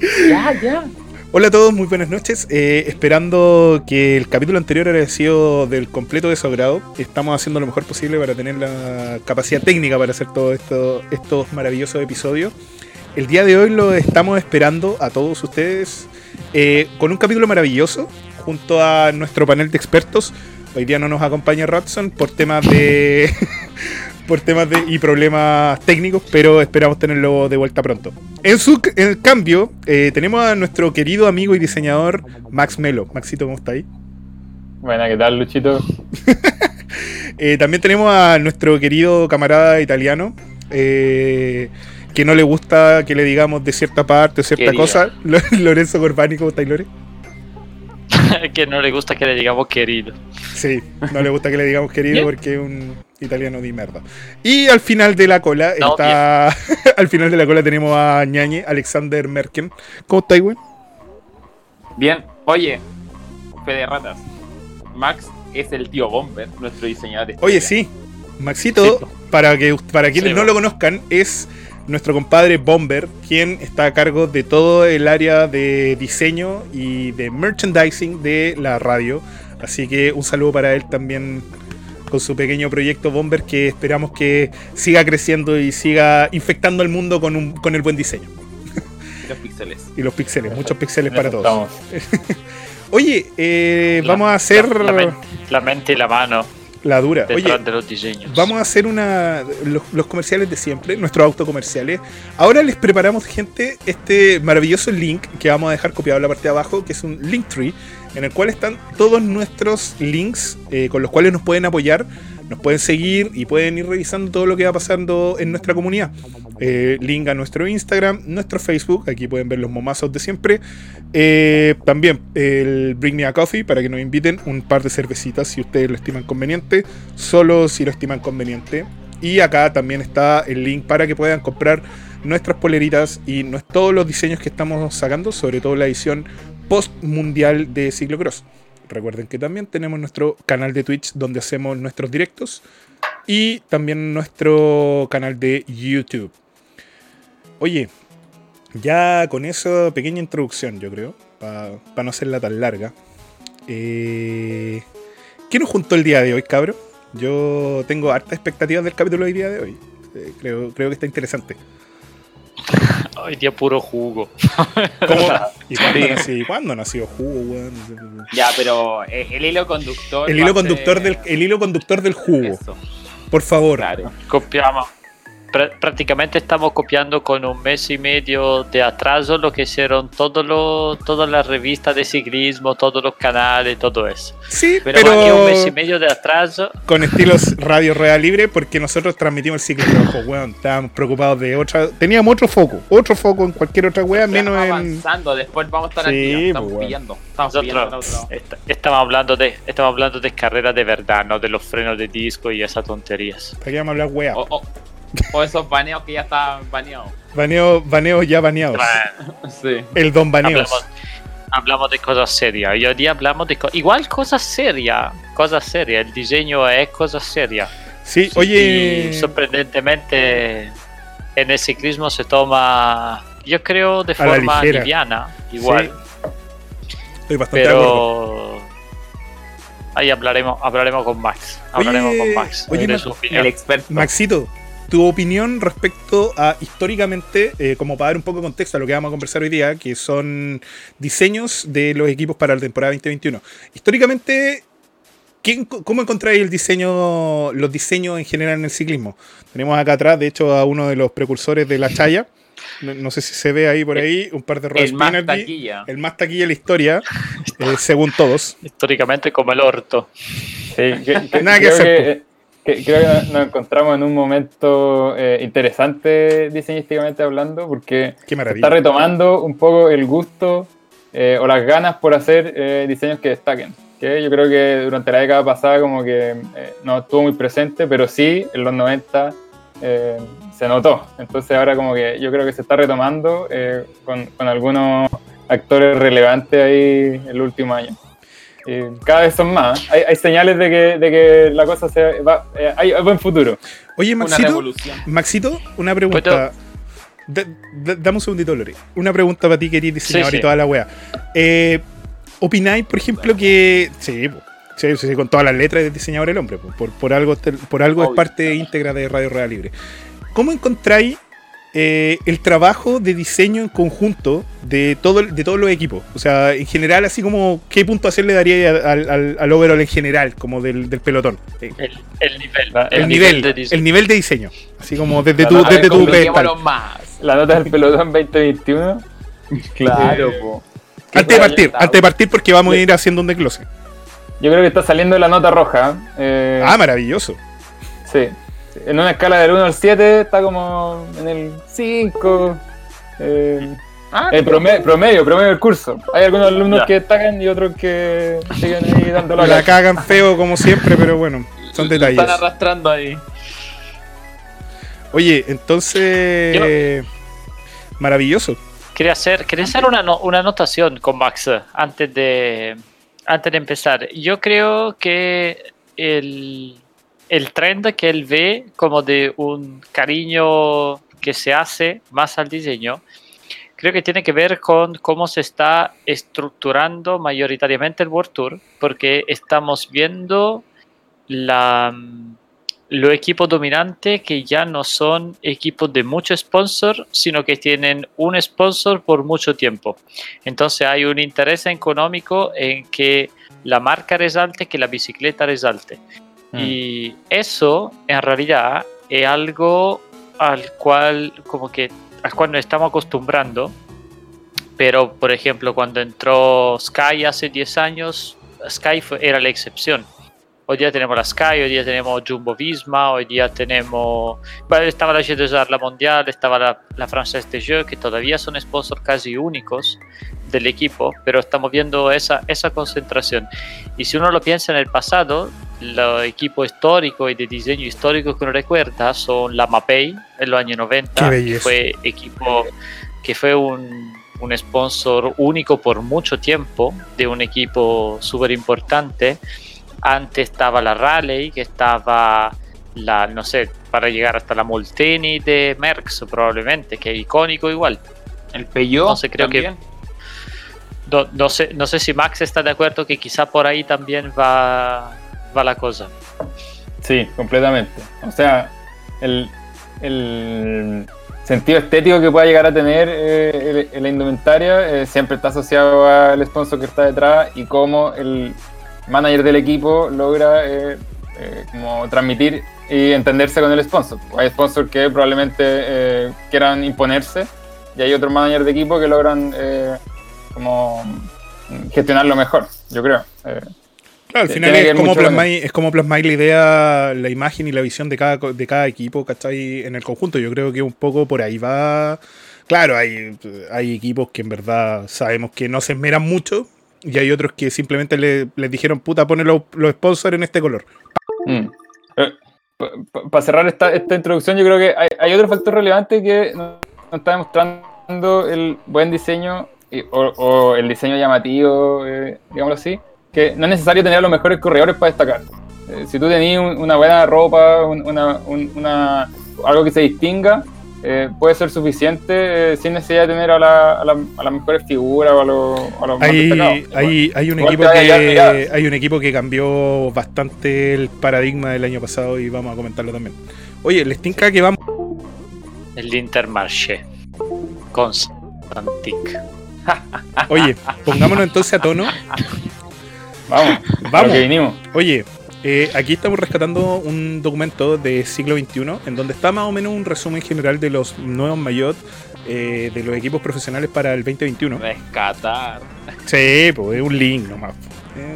Ya, ya. Hola a todos, muy buenas noches. Eh, esperando que el capítulo anterior haya sido del completo de su. Estamos haciendo lo mejor posible para tener la capacidad técnica para hacer todos esto, estos maravillosos episodios. El día de hoy lo estamos esperando a todos ustedes eh, con un capítulo maravilloso junto a nuestro panel de expertos. Hoy día no nos acompaña Rodson por temas de por temas de, y problemas técnicos, pero esperamos tenerlo de vuelta pronto. En su en cambio, eh, tenemos a nuestro querido amigo y diseñador Max Melo. Maxito, ¿cómo está ahí? Buena, ¿qué tal, Luchito? Eh, también tenemos a nuestro querido camarada italiano. eh, que no le gusta que le digamos de cierta parte o cierta Querido. cosa. Lo- Lorenzo Corbani, ¿cómo está ahí, Lore? que no le gusta que le digamos querido. Sí, no le gusta que le digamos querido porque es un italiano de merda. Y al final de la cola No, está. al final de la cola tenemos a Ñañe, Alexander Merken. ¿Cómo está, güey? Bien, oye, fe de ratas. Max es el tío Bomber, nuestro diseñador. de Oye, sí. Maxito, para que para quienes Sí, no lo conozcan, es nuestro compadre Bomber, quien está a cargo de todo el área de diseño y de merchandising de la radio. Así que un saludo para él también con su pequeño proyecto Bomber que esperamos que siga creciendo y siga infectando al mundo con, un, con el buen diseño. Y Los píxeles. Y los píxeles, muchos píxeles para todos. Oye, eh, La- vamos a hacer la, la la, men- la mente y la mano dura. Oye, de los diseños. Vamos a hacer una los, los comerciales de siempre, nuestros autocomerciales. Ahora les preparamos, gente, este maravilloso link que vamos a dejar copiado en la parte de abajo, que es un link tree, en el cual están todos nuestros links eh, con los cuales nos pueden apoyar, nos pueden seguir y pueden ir revisando todo lo que va pasando en nuestra comunidad. Eh, link a nuestro Instagram, nuestro Facebook, aquí pueden ver los momazos de siempre. Eh, también el Bring Me a Coffee para que nos inviten un par de cervecitas si ustedes lo estiman conveniente, solo si lo estiman conveniente. Y acá también está el link para que puedan comprar nuestras poleritas y todos los diseños que estamos sacando, sobre todo la edición post mundial de Ciclocross. Recuerden que también tenemos nuestro canal de Twitch donde hacemos nuestros directos y también nuestro canal de YouTube. Oye, ya con esa pequeña introducción, yo creo, para no hacerla tan larga. Eh, ¿Qué nos juntó el día de hoy, cabro? Yo tengo hartas expectativas del capítulo del día de hoy. Eh, creo, creo que está interesante. Hoy día puro jugo. ¿Cómo? ¿Y cuándo, Sí. nació, cuándo nació Jugo, weón? Ya, pero eh, el hilo conductor. El hilo a conductor ser- del, el hilo conductor del jugo. Eso, Por favor. claro. Copiamos. Pr- prácticamente estamos copiando con un mes y medio de atraso lo que hicieron todos todas las revistas de ciclismo, todos los canales, todo eso. Sí, Pero pero, Aquí un mes y medio de atraso. con estilos Radio Real Libre porque nosotros transmitimos el ciclo rojo, weón. Estábamos preocupados de otra. Teníamos otro foco, otro foco en cualquier otra wea, menos Estamos en. avanzando, después vamos a estar Sí, aquí. Estamos pues, bueno. pillando. Estamos pillando Nosotros otro. est- estamos hablando de estamos hablando de carreras de verdad, no de los frenos de disco y esas tonterías. ¿Para qué vamos a hablar wea? O, o- o esos baneos que ya están baneados. Baneo, baneos ya baneados. Sí. El don baneos. Hablamos, hablamos de cosas serias. Y hoy día hablamos de co- igual cosas serias, cosas serias. El diseño es cosas serias. Sí, oye. Y sorprendentemente en el ciclismo se toma, yo creo, de forma liviana, igual. Estoy bastante acuerdo. Pero ahí hablaremos, hablaremos con Max. Hablaremos Oye, con Max. oye, de Ma- su opinión. El experto. Maxito, tu opinión respecto a históricamente, eh, como para dar un poco de contexto a lo que vamos a conversar hoy día, que son diseños de los equipos para la temporada 2021. Históricamente, ¿quién- ¿cómo encontráis el diseño, los diseños en general en el ciclismo? Tenemos acá atrás, de hecho, a uno de los precursores de la Chaya. No, no sé si se ve ahí por ahí, un par de Ross El más taquilla. El más taquilla de la historia, eh, según todos. Históricamente como el orto. Sí, que- que- Nada que hacer, que, creo que nos encontramos en un momento eh, interesante diseñísticamente hablando, porque está retomando un poco el gusto eh, o las ganas por hacer eh, diseños que destaquen. Que yo creo que durante la década pasada como que no estuvo muy presente, pero sí en los 90 eh, se notó. Entonces ahora como que yo creo que se está retomando con, con algunos actores relevantes ahí el último año. Y cada vez son más. Hay, hay señales de que, de que la cosa se va. eh, hay, hay buen futuro. Oye, Una Maxito, revolución. Maxito, una pregunta. da- da- dame un segundito, Lore. Una pregunta para ti, que eres diseñador Sí, y sí. toda la wea. Eh, ¿Opináis, por ejemplo, que. Sí. Sí, sí, con todas las letras de diseñador el hombre, po. por, por algo, por algo es parte íntegra de Radio Real Libre. ¿Cómo encontráis eh, el trabajo de diseño en conjunto de, todo, el- de todos los equipos? O sea, en general, así como, ¿qué puntuación le daría al, al, al overall en general, como del, del pelotón? Eh, El, el nivel. El, nivel, de diseño. el nivel de diseño. Así como desde tu, desde de tu más. La nota del pelotón 2021. Claro, Eh, po. Antes de partir, antes de partir porque vamos a ir haciendo un desglose. Yo creo que está saliendo la nota roja. eh, Ah, maravilloso. Sí. En una escala del 1 al 7 está como en el 5. Eh, Ah, el promedio, promedio, promedio del curso. Hay algunos alumnos Ya. que destacan y otros que siguen ahí dando la La cagan feo como siempre, pero bueno, son detalles. Están arrastrando ahí. Oye, entonces... Maravilloso. Quería hacer, quería hacer una, no- una anotación con Max antes de, antes de empezar. Yo creo que el, el trend que él ve como de un cariño que se hace más al diseño, creo que tiene que ver con cómo se está estructurando mayoritariamente el World Tour, porque estamos viendo la, los equipos dominantes que ya no son equipos de mucho sponsor, sino que tienen un sponsor por mucho tiempo. Entonces hay un interés económico en que la marca resalte, que la bicicleta resalte. Mm. Y eso en realidad es algo al cual como que al cual nos estamos acostumbrando. Pero por ejemplo, cuando entró Sky hace 10 años, Sky fue- era la excepción. Hoy día tenemos la Sky, hoy día tenemos Jumbo Visma, hoy día tenemos. Bueno, estaba la GDR, la Mundial, estaba la, la Française des Jeux, que todavía son sponsors casi únicos del equipo, pero estamos viendo esa, esa concentración. Y si uno lo piensa en el pasado, los equipos históricos y de diseño histórico que uno recuerda son la Mapei en los años 90, Qué que fue equipo que fue un, un sponsor único por mucho tiempo de un equipo súper importante. Antes estaba la Raleigh, que estaba la, no sé, para llegar hasta la Molteni de Merckx probablemente, que es icónico igual. El Peugeot. Entonces creo que- también. No, sé, no sé si Max está de acuerdo que quizá por ahí también va, va la cosa. Sí, completamente. O sea, el, el sentido estético que pueda llegar a tener eh, el- la indumentaria eh, siempre está asociado al sponsor que está detrás y cómo el manager del equipo logra eh, como transmitir y entenderse con el sponsor. Hay sponsors que probablemente quieran imponerse y hay otros managers de equipo que logran como gestionarlo mejor, yo creo. Eh, Claro, al final es como, plasmáis, es como plasmáis la idea, la imagen y la visión de cada, de cada equipo, ¿cachai? En el conjunto. Yo creo que un poco por ahí va. Claro, hay, hay equipos que en verdad sabemos que no se esmeran mucho y hay otros que simplemente le- les dijeron, puta, pone los, los sponsors en este color. Para cerrar esta, esta introducción, yo creo que hay, hay otro factor relevante que nos está demostrando el buen diseño y- o, o el diseño llamativo, eh, digámoslo así, que no es necesario tener a los mejores corredores para destacar. Eh, si tú tenías un- una buena ropa, un- una, un- una- algo que se distinga, eh, puede ser suficiente eh, sin necesidad de tener a, la- a la- a las mejores figuras o a los, a los más Hay, destacados. hay, hay, un equipo que, hay un equipo que cambió bastante el paradigma del año pasado y vamos a comentarlo también. Oye, les tinca que vamos. El Intermarché. Constantic. Oye, pongámonos entonces a tono. Vamos, Vamos. vamos. que vinimos. Oye, eh, aquí estamos rescatando un documento de siglo XXI en donde está más o menos un resumen general de los nuevos maillot eh, de los equipos profesionales para el 2021. Rescatar. Sí, pues es un link nomás.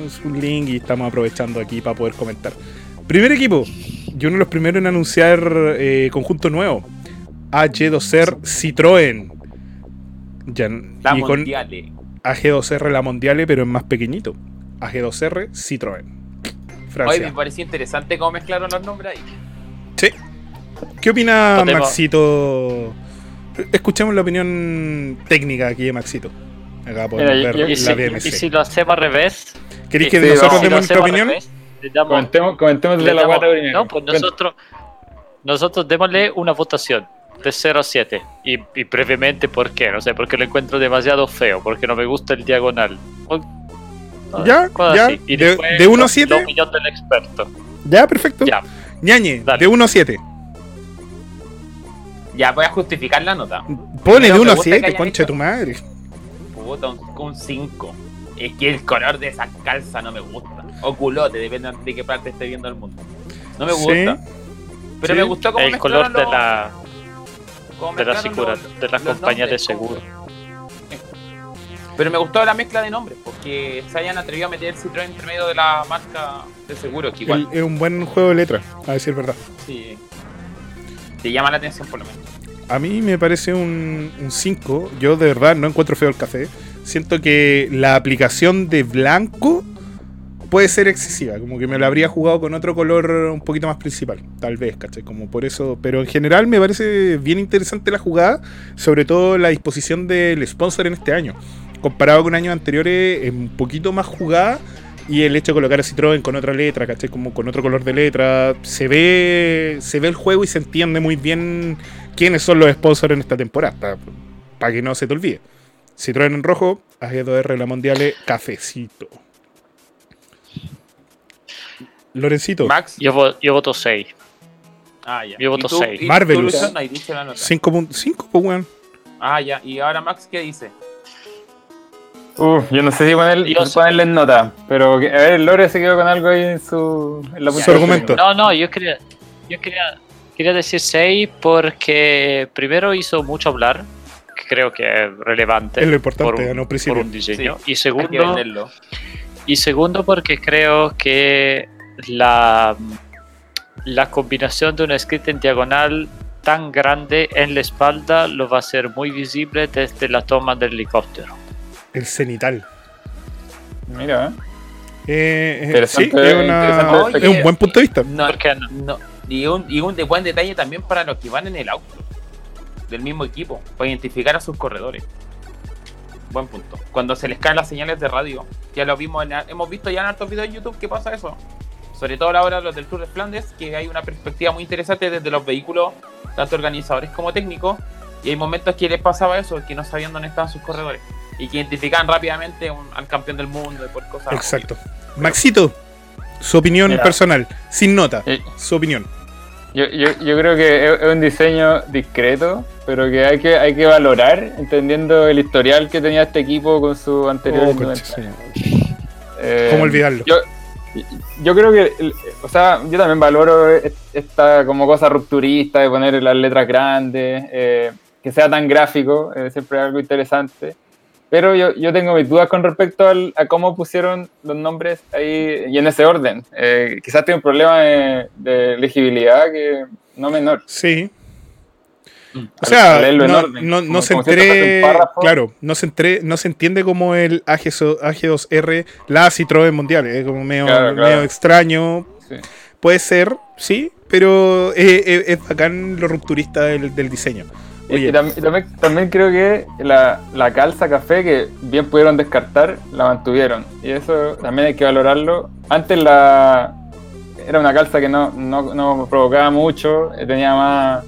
Es un link y estamos aprovechando aquí para poder comentar. Primer equipo, y uno de los primeros en anunciar eh, conjunto nuevo. AG2R Citroën. Ya, La y con Mondiale. AG2R la Mondiale, pero es más pequeñito. AG2R Citroën. Oye, Francia. me pareció interesante cómo mezclaron los nombres ahí. Sí. ¿Qué opina Maxito? Escuchemos la opinión técnica aquí de Maxito. Acá podemos Mira, ver yo- la si, BMC. y si lo hacemos al revés, ¿Queréis que Sí, nosotros vamos. si demos nuestra opinión? revés, le damos- Comentemos, comentemos de la guata primero. No, pues nosotros, nosotros démosle una votación. De 0 a 7. Y, y brevemente, ¿por qué? No sé, porque lo encuentro demasiado feo, porque no me gusta el diagonal. O- Ya, cosas ya. así. Y De- después de uno a la- siete. la opinión del experto. Ya, perfecto. Ya. Ñañe, Dale. de 1 a 7. Ya voy a justificar la nota. Pone de 1 me a gusta que 7, hayan concha de tu madre. Puta, un 5. Es que el color de esa calza no me gusta. O culote, depende de qué parte esté viendo el mundo. No me Sí. gusta. Pero Sí. me gustó cómo El color mezclaron de los- la, de la, mezclaron segura, los- de la los compañía de seguro. Pero me gustó la mezcla de nombres, porque se hayan atrevido a meter Citroën entre medio de la marca de seguro, que igual es un buen juego de letras, a decir verdad. sí, te llama la atención por lo menos. A mí me parece un 5. Yo de verdad no encuentro feo el café. Siento que la aplicación de blanco puede ser excesiva. Como que me lo habría jugado con otro color un poquito más principal. Tal vez, ¿cachai? Como por eso. Pero en general me parece bien interesante la jugada. Sobre todo la disposición del sponsor en este año. Comparado con años anteriores, es un poquito más jugada. Y el hecho de colocar a Citroën con otra letra, ¿cachai? Como con otro color de letra. Se ve, se ve el juego y se entiende muy bien quiénes son los sponsors en esta temporada. Para que no se te olvide. Citroën en rojo, AG2R la Mondiale, cafecito. Lorencito, Max, Yo, yo voto 6. ah, ya. yo voto ¿Y tú- seis. y tú, Marvelous. Luciano, ahí dice la nota. 5.5, pues weón. Ah, ya. Y ahora Max, ¿qué dice? Uf, yo no sé si poner- Yo sé. ponerle en nota, pero a ver, Lore se quedó con algo ahí en su. En la Su punta del argumento. No, no, yo quería, yo quería, quería decir 6 porque primero hizo mucho hablar, que creo que es relevante Es lo importante, por, un, ganó por un diseño. y segundo, y segundo porque creo que la, la combinación de una escrita en diagonal tan grande en la espalda lo va a hacer muy visible desde la toma del helicóptero. El cenital. Mira, ¿eh? Eh, eh, Interesante, sí, es, una- interesante es un buen punto de vista. No, ¿Por qué no? no. Y un, y un buen detalle también para los que van en el auto del mismo equipo, para identificar a sus corredores. Buen punto. Cuando se les caen las señales de radio, ya lo vimos, en, hemos visto ya en hartos videos de YouTube que pasa eso. Sobre todo ahora los del Tour de Flandes, que hay una perspectiva muy interesante desde los vehículos, tanto organizadores como técnicos. Y hay momentos que les pasaba eso, que no sabían dónde estaban sus corredores. Y que identificaban rápidamente un- al campeón del mundo y por cosas. Exacto. Maxito, su opinión Mira. personal, sin nota, Eh, su opinión. Yo, yo, yo creo que es, un diseño discreto, pero que hay que, hay que valorar, entendiendo el historial que tenía este equipo con su anterior Oh. Eh, ¿Cómo olvidarlo? Yo, yo creo que, o sea, yo también valoro e- esta como cosa rupturista de poner las letras grandes, eh, que sea tan gráfico, eh, siempre es algo interesante. Pero yo, yo tengo mis dudas con respecto al- a cómo pusieron los nombres ahí y en ese orden. Eh, quizás tiene un problema de, de legibilidad que no menor. Sí. Mm. O sea, no, orden, no- se claro, no se entre, no se entiende como el AG, AG2R, la Citroën Mundial, es como medio, Claro, claro. medio extraño, Sí. puede ser, sí, pero es, es- es bacán lo rupturista del, del diseño. Oye, y también, también creo que la, la calza café que bien pudieron descartar, la mantuvieron. Y eso también hay que valorarlo. Antes la era una calza que no, no, no provocaba mucho, eh, tenía más,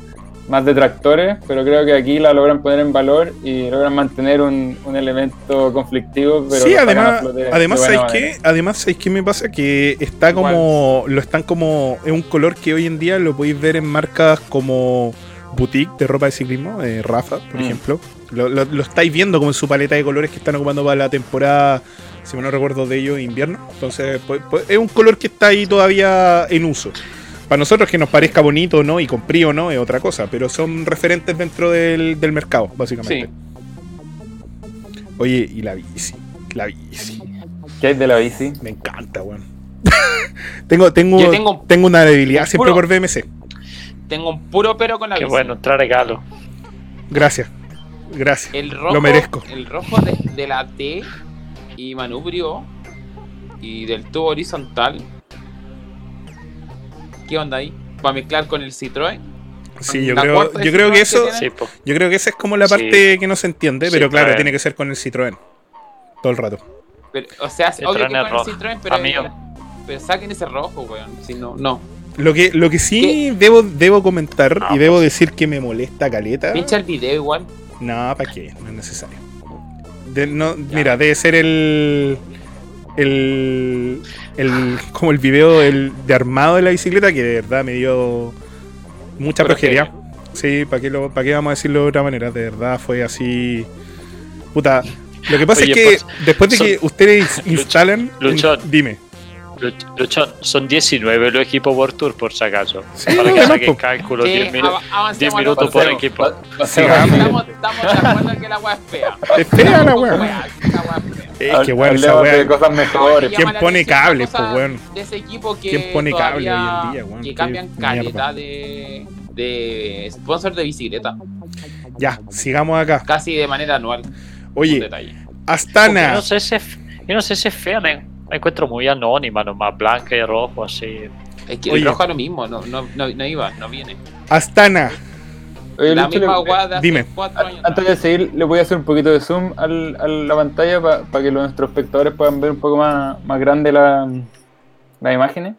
más detractores, pero creo que aquí la logran poner en valor y logran mantener un, un elemento conflictivo. Pero sí, además, de además buena ¿sabes manera. qué? Además, ¿sabes qué me pasa? Que está como, lo están como, es un color que hoy en día lo podéis ver en marcas como boutique de ropa de ciclismo, eh, Rafa, por Mm. ejemplo. Lo, lo- lo estáis viendo como en su paleta de colores que están ocupando para la temporada, si me no recuerdo de ello, invierno. Entonces, pues, pues, es un color que está ahí todavía en uso. Para nosotros que nos parezca bonito o no, y con o no, es otra cosa, pero son referentes dentro del, del mercado, básicamente. Sí. Oye, y la bici, la bici. ¿Qué hay de la bici? Me encanta, weón. tengo, tengo, tengo- tengo una debilidad un siempre puro- por BMC. Tengo un puro pero con la Qué bici. bueno, trae regalo. Gracias. Gracias. El rojo, Lo merezco. El rojo de, de la T y manubrio y del tubo horizontal. ¿Qué onda ahí? Para mezclar con el Citroën. Sí, yo creo, yo creo que Citroën eso, que. Sí, yo creo que esa es como la Sí. parte que no se entiende, Sí, pero claro, claro. tiene que ser con el Citroën. Todo el rato. Pero, o sea, El obvio que Citroën es con el rojo. Citroën, pero, Amigo. pero saquen ese rojo, weón. Si no, no. Lo que, lo que sí ¿Qué? debo, debo comentar y debo pues. decir que me molesta caleta. Pincha el video igual. No, ¿para qué? No es necesario. De- no, mira, debe ser el. El. El como el video el, de armado de la bicicleta que de verdad me dio mucha Progeria. progeria. Sí, ¿para qué, lo, ¿para qué vamos a decirlo de otra manera? De verdad fue así. Puta. Lo que pasa Oye, es que pues, después de son- que ustedes instalan. Luchón. Dime. Luch- Luchón, son 19 los equipos World Tour, por si acaso. Sí, Para que no, saquen po. cálculo, Sí, 10, minu- av- avancemos 10 a lo minutos por equipo. Estamos, estamos de acuerdo que la weá es fea. Es fea la weá. Es que bueno, esa weá. cosas mejores. ¿Quién pone cables, pues, weón? De ese equipo que ¿Quién pone cable hoy en día, weón? Que Qué cambian mierda. caleta de, de sponsor de bicicleta. Ya, sigamos acá. Casi de manera anual. Oye, Astana. yo no sé si es fea, me, me encuentro muy anónima nomás, blanca y rojo, así. Es que Oye. el rojo es lo mismo, no, no, no, no iba, no viene. Astana. Oye, la Lucho, misma le- weá de hace dime. cuatro años. Antes de seguir, le voy a hacer un poquito de zoom al- a la pantalla para que los- nuestros espectadores puedan ver un poco más, más grande la, las imágenes.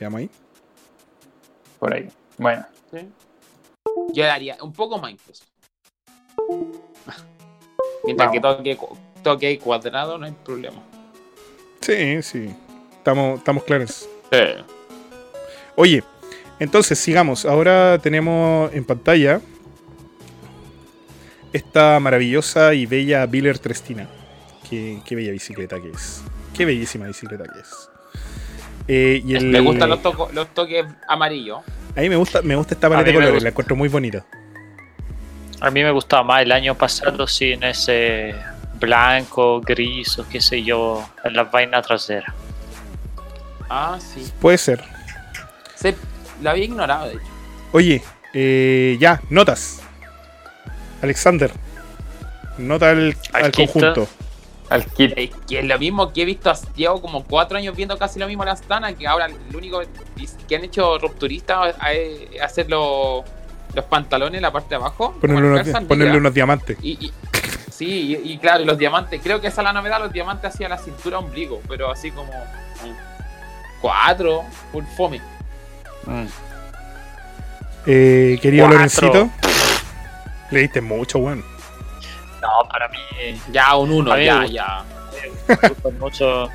Veamos ahí. Por ahí. Bueno. Sí. Yo daría un poco más incluso. Mientras que toque, cu- toque cuadrado, no hay problema. Sí, sí. Estamos, estamos claros. Sí. Oye, entonces sigamos. Ahora tenemos en pantalla esta maravillosa y bella Biller Trestina. Qué, qué bella bicicleta que es. Qué bellísima bicicleta que es. Eh, y el- Me gustan los, toco- los toques amarillos. A mí me gusta, me gusta esta paleta de colores, la encuentro muy bonita. A mí me gustaba más el año pasado sin ese blanco, gris o qué sé yo, en las vainas traseras. Ah, sí. Puede ser. Se, lo había ignorado, de hecho. Oye, eh, ya, notas. Alexander. Nota al, al conjunto. Al kit. Es que es lo mismo que he visto, a- llevo como cuatro años viendo casi lo mismo a la Astana, que ahora el único que han hecho rupturistas es hacer los, los pantalones en la parte de abajo. Ponerle unos, ponerle unos diamantes. Y, y- sí, y, y claro, los diamantes, creo que esa es la novedad, los diamantes hacia la cintura ombligo, pero así como mm, cuatro, full fome. Eh, querido Cuatro. Lorencito. Le diste mucho, weón. No, para mí Ya un uno, me ya, gusta. ya. me gusta mucho.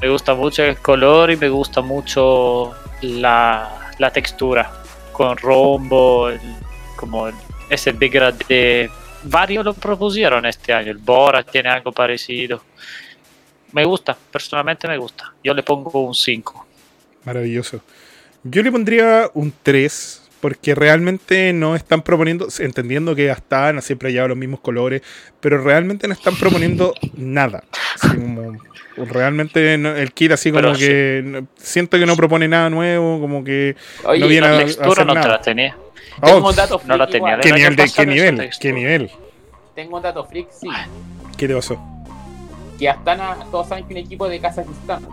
Me gusta mucho el color y me gusta mucho la, la textura. Con rombo, el- como el- ese big de varios lo propusieron este año. El Bora tiene algo parecido. Me gusta, personalmente me gusta. Yo le pongo un 5. Maravilloso. Yo le pondría un 3. Porque realmente no están proponiendo, entendiendo que Astana siempre ha llevado los mismos colores, pero realmente no están proponiendo nada. Así como, realmente no- el kit así como Pero que no- siento que no propone nada nuevo, como que Oye, no viene La a, a textura hacer no te nada. la tenía. tengo Oh, un dato no la tenía. ¿Qué nivel? De, ¿Qué nivel? textura. ¿Qué nivel? Tengo un dato freak, sí. ¿Qué te pasó? Que Astana, todos saben que un equipo de Kazajistán.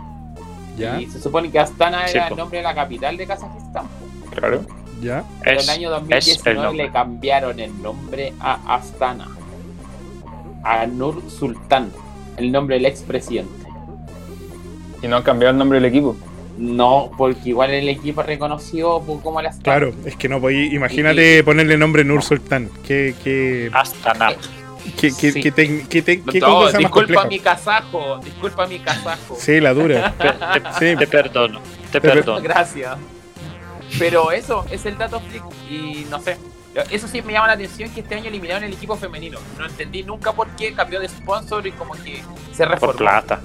¿Ya? Y se supone que Astana Sí, era po. el nombre de la capital de Kazajistán. Claro. ¿Ya? Pero Es, en el año es el 2019 nombre. le cambiaron el nombre a Astana. A Nur Sultán. El nombre del expresidente. Y no han cambiado el nombre del equipo. No, porque igual el equipo por como la Astana. Claro, es que no podí. Imagínate ponerle nombre Nur Sultán. ¿Qué, qué, Hasta nada. qué, qué, Sí. qué, tec- qué te- qué No, disculpa compleja? mi kazajo, disculpa mi kazajo. Sí, la dura. Te, te- Sí. te perdono, te per- perdono. Gracias. Pero eso es el dato freak y no sé. Eso sí me llama la atención que este año eliminaron el equipo femenino. No entendí nunca por qué cambió de sponsor y como que se reformó. Por plata.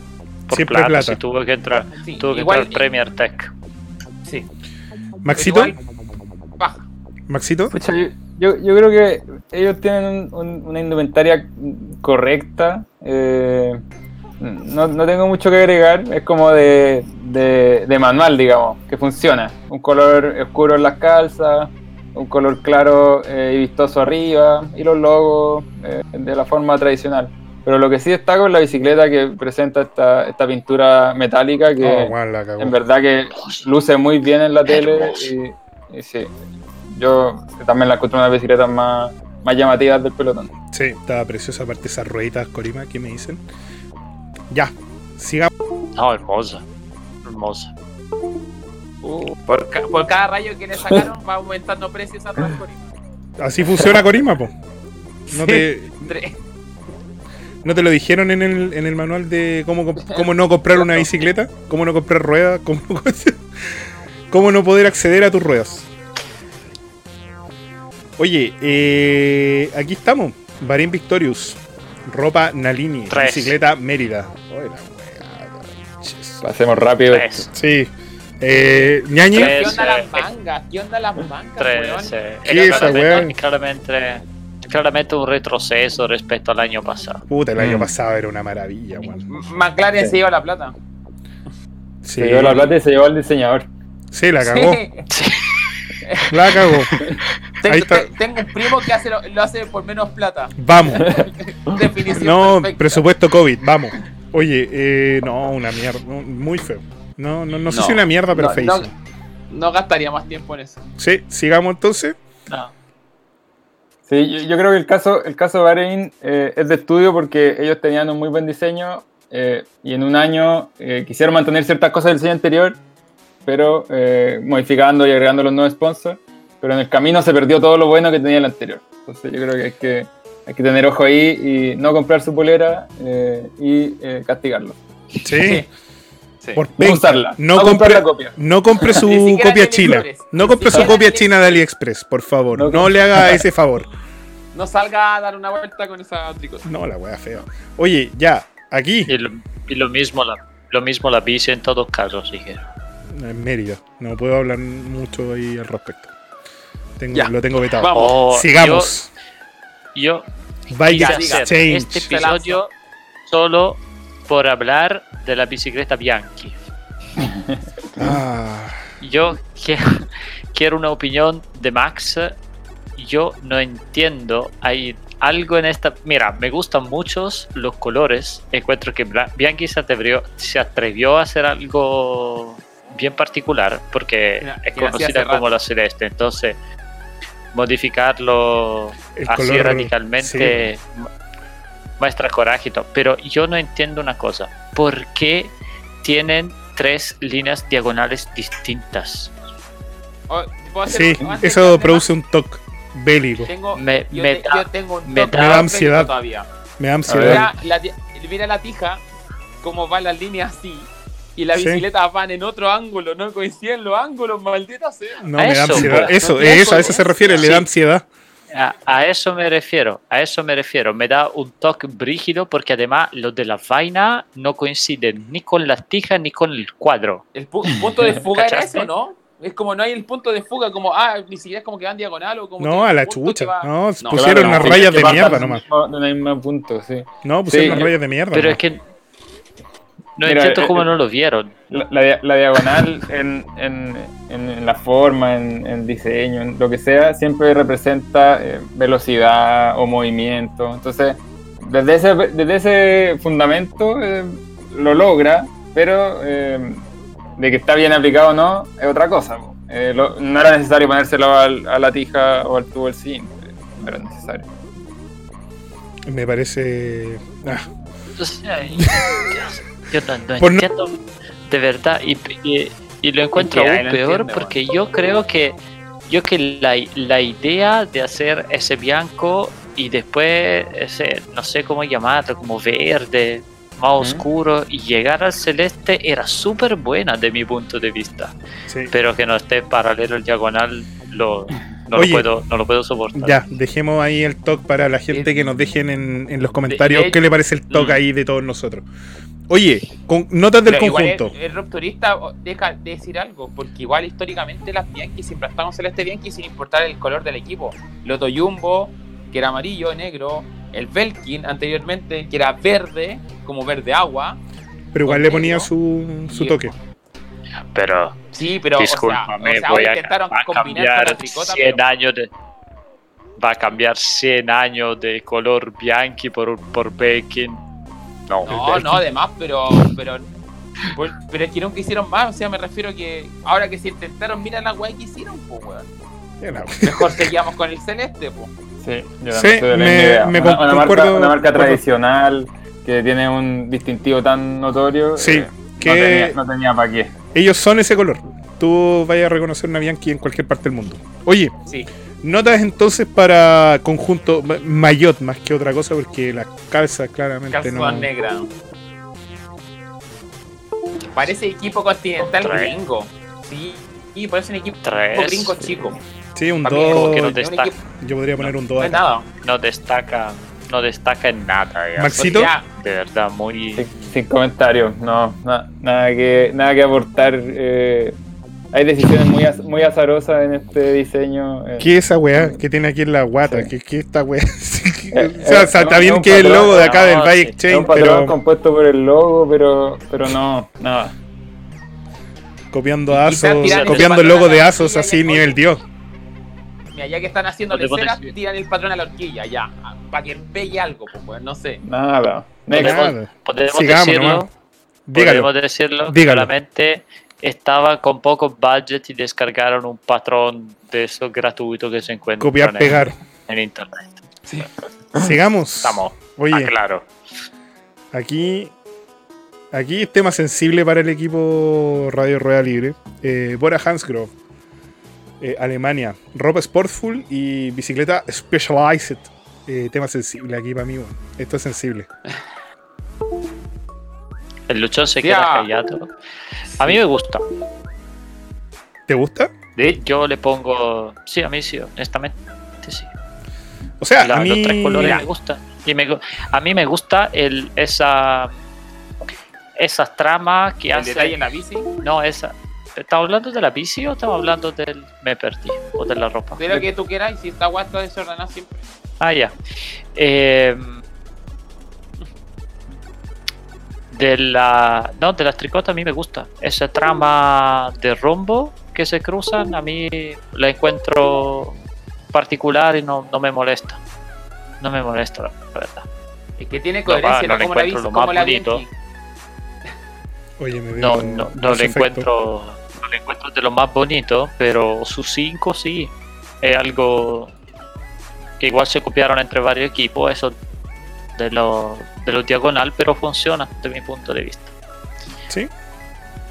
Por Siempre plata, plata. sí, tuvo que entrar, Sí, tuvo que igual, entrar Premier Tech. Sí. Maxito, Pero igual, baja. Maxito, Pucha, yo, yo, yo creo que ellos tienen un- un- una indumentaria correcta. eh, no, no tengo mucho que agregar. Es como de, de, de manual, digamos, que funciona. Un color oscuro en las calzas, un color claro eh, y vistoso arriba, y los logos eh, de la forma tradicional. Pero lo que sí destaco es la bicicleta que presenta esta, esta pintura metálica que Oh, en verdad que luce muy bien en la tele y, y sí, yo también la encuentro una bicicletas más, más llamativas del pelotón. Sí, estaba preciosa. Aparte, esas rueditas, Corima, ¿qué me dicen? Ya, sigamos. No, hermosa. Hermosa. Por, ca- por cada rayo que le sacaron va aumentando precios a Transcorim. Así funciona Corima, po. No te, ¿No te lo dijeron en el, en el manual de cómo, cómo no comprar una bicicleta? ¿Cómo no comprar ruedas? ¿Cómo, cómo no poder acceder a tus ruedas? Oye, eh, aquí estamos. Barín Victorious. Ropa Nalini. Tres. Bicicleta Mérida. Oye, la. Pasemos rápido. Tres. Sí. Eh. Tres. ¿Qué onda eh, las mangas? ¿Qué onda las mangas, Tres. weón? eh, ¿Qué es esa claramente, weá? claramente, claramente un retroceso respecto al año pasado. Puta, el año Mm. pasado era una maravilla, weón. McLaren Sí. se lleva la plata. Sí, Se llevó la plata y se llevó al diseñador. sí, la cagó. Sí. La cagó. Tengo, Ahí está. te- tengo un primo que hace lo, lo hace por menos plata. Vamos. Definición No, perfecta. presupuesto COVID, vamos. Oye, eh, no, una mierda, no, muy feo. No, no, no sé si una mierda, pero no, feísimo. no, no gastaría más tiempo en eso. Sí, sigamos entonces. No. Sí, yo, yo creo que el caso, el caso de Bahrein eh, es de estudio porque ellos tenían un muy buen diseño eh, y en un año eh, quisieron mantener ciertas cosas del diseño anterior, pero eh, modificando y agregando los nuevos sponsors. Pero en el camino se perdió todo lo bueno que tenía el anterior. Entonces yo creo que hay que, hay que tener ojo ahí y no comprar su polera eh, y eh, castigarlo. Sí, Sí. por No usarla, No compre, la copia. no compre su copia china. No compre su copia china de AliExpress, por favor. No No le haga ese favor. No salga a dar una vuelta con esa tricota. No, la wea fea. Oye, ya, aquí, Y, lo, y lo mismo la, lo mismo la bici en todos casos, dije. en Mérida. No puedo hablar mucho ahí al respecto. Tengo, Ya. lo tengo vetado. Vamos. Oh, Sigamos. Yo, yo diga, hacer este episodio solo por hablar de la bicicleta Bianchi. Ah, Yo quiero, quiero una opinión de Max. Yo no entiendo. Hay algo en esta. Mira, me gustan muchos los colores. Encuentro que Bianchi se atrevió, se atrevió a hacer algo bien particular porque Que- es conocida como la celeste. Entonces, modificarlo El así color, radicalmente mu- muestra coraje y todo. Pero yo no entiendo una cosa. ¿Por qué tienen tres líneas diagonales distintas? Oh, ¿puedo hacer sí, un- ¿puedo hacer eso produce un toque bélico. Tengo, Me- yo, me da- yo tengo un me toque da ansiedad. todavía. Me da ansiedad. Mira la, mira la tija, cómo va las líneas así. Y las Sí. bicicletas van en otro ángulo, no coinciden los ángulos, maldita sea. No, A me da ansiedad. Eso, No, eso, a eso se refiere, le sí. da ansiedad. A, a eso me refiero, a eso me refiero. Me da un toque brígido porque además los de la vaina no coinciden ni con las tijas ni con el cuadro. El pu- punto de fuga era eso, ¿no? Es como no hay el punto de fuga, como, ah, ni siquiera es como que van diagonal o como. No, a la chucha. va- No, No, pusieron Claro, unas sí, rayas de mierda nomás. mismo- del mismo punto, sí. No, pusieron Sí, unas yo- rayas de mierda. Pero es nomás. que no Mira, entiendo eh, cómo eh, no lo vieron. La, la dia- la diagonal en, en- en- en la forma, en, en diseño, en lo que sea, siempre representa eh, velocidad o movimiento. Entonces, desde ese, desde ese fundamento eh, lo logra, pero eh, de que está bien aplicado o no es otra cosa. Eh, lo- no era necesario ponérselo al- a la tija o al tubo del siguiente. No era necesario. Me parece. ah, yo no, no Por no- entiendo de verdad y, y- y lo encuentro aún no peor porque yo creo que yo que la, la idea de hacer ese blanco y después ese no sé cómo llamarlo como verde más oscuro y llegar al celeste era súper buena de mi punto de vista. Sí. pero que no esté paralelo el diagonal lo no Oye, lo puedo no lo puedo soportar Ya, dejemos ahí el talk para la gente que nos dejen en, en los comentarios de- qué le parece el talk Mm. ahí de todos nosotros. Oye, con notas del Pero conjunto. el, el rupturista deja de decir algo, porque igual históricamente las Bianchi siempre estaban celeste Bianchi sin importar el color del equipo. Loto Jumbo, que era amarillo, negro, el Belkin anteriormente, que era verde, como verde agua. Pero igual le ponía negro. su, su Y- toque. Pero Sí, pero Discúlpame, o sea, o sea, voy intentaron va a combinar con cambiar la tricota, 100 pero- años de va a cambiar 100 años de color bianchi por por Bekin. No, No, no, además, pero, pero, por- pero es que nunca hicieron más. O sea, me refiero que ahora que se intentaron, mira la weá que hicieron, pues, weón. Mejor seguíamos con el celeste, pues. Sí, yo Sí, la me- idea. me una, marca, una tradicional que tiene un distintivo tan notorio. Sí, eh, que- no tenía, no tenía para qué. Ellos son ese color. tú vayas a reconocer una Bianchi en cualquier parte del mundo. Oye, Sí. notas entonces para conjunto ma- Mayotte más que otra cosa, porque las calzas claramente Calzón no. negra. Parece equipo continental Tres. gringo. Sí, sí, parece un equipo Tres. gringo chico. Sí, un Para mí, como 2. que no Yo podría poner un 2 No nada. No destaca, no destaca en nada. ya. Maxito. De verdad, muy. Sin, sin comentarios, no, na- nada, que, nada que aportar. eh, hay decisiones muy, az- muy azarosas en este diseño. eh. ¿Qué es esa weá que tiene aquí en la guata? Sí. ¿Qué, qué esta weá? Eh, o sea, es está bien es que el patrón, logo de acá no, del Bike sí. Es Exchange, un patrón pero compuesto por el logo, pero, pero no, nada. copiando Asos, copiando el el logo de Asos así el nivel Dios. Mira, ya que están haciendo Podemos leceras, tiran el patrón a la horquilla, ya. Para que pegue algo, pues, pues, no sé. Nada. Next. Podemos, podemos Sigamos decirlo. Dígalo. Podemos decirlo. Dígalo. Claramente estaba con poco budget y descargaron un patrón de esos gratuitos que se encuentra Copiar, en, pegar. en internet. Sigamos. Estamos. Oye, claro. aquí. Aquí es tema sensible para el equipo Radio Rueda Libre. Eh, Bora Hansgrohe, eh, Alemania. Ropa Sportful y bicicleta Specialized. Eh, tema sensible aquí para mí. Esto es sensible. El luchón se queda callado. A mí me gusta. ¿Te gusta? De Yo le pongo. Sí, a mí sí, honestamente sí. O sea, La- a mí. Los tres colores me gustan. Y me a mí me gusta el, esa. Esas tramas que el hace. detalle en la bici, No, esa. ¿Estamos hablando de la bici o estamos hablando del. Me perdí? O de la ropa? de lo que tú quieras, y si está guay, está desordenado siempre. Ah, ya. Eh, de la. No, de las tricotas a mí me gusta. Esa trama de rombo que se cruzan, a mí la encuentro particular y no, no me molesta. No me molesta, la verdad. Es que tiene No, coherencia, no no, le como la bici, lo como más la. Oye, me No, veo no, no le efecto. encuentro. No le encuentro de lo más bonito, pero sus 5 sí. Es algo que igual se copiaron entre varios equipos, eso de lo, de lo diagonal, pero funciona desde mi punto de vista. Sí,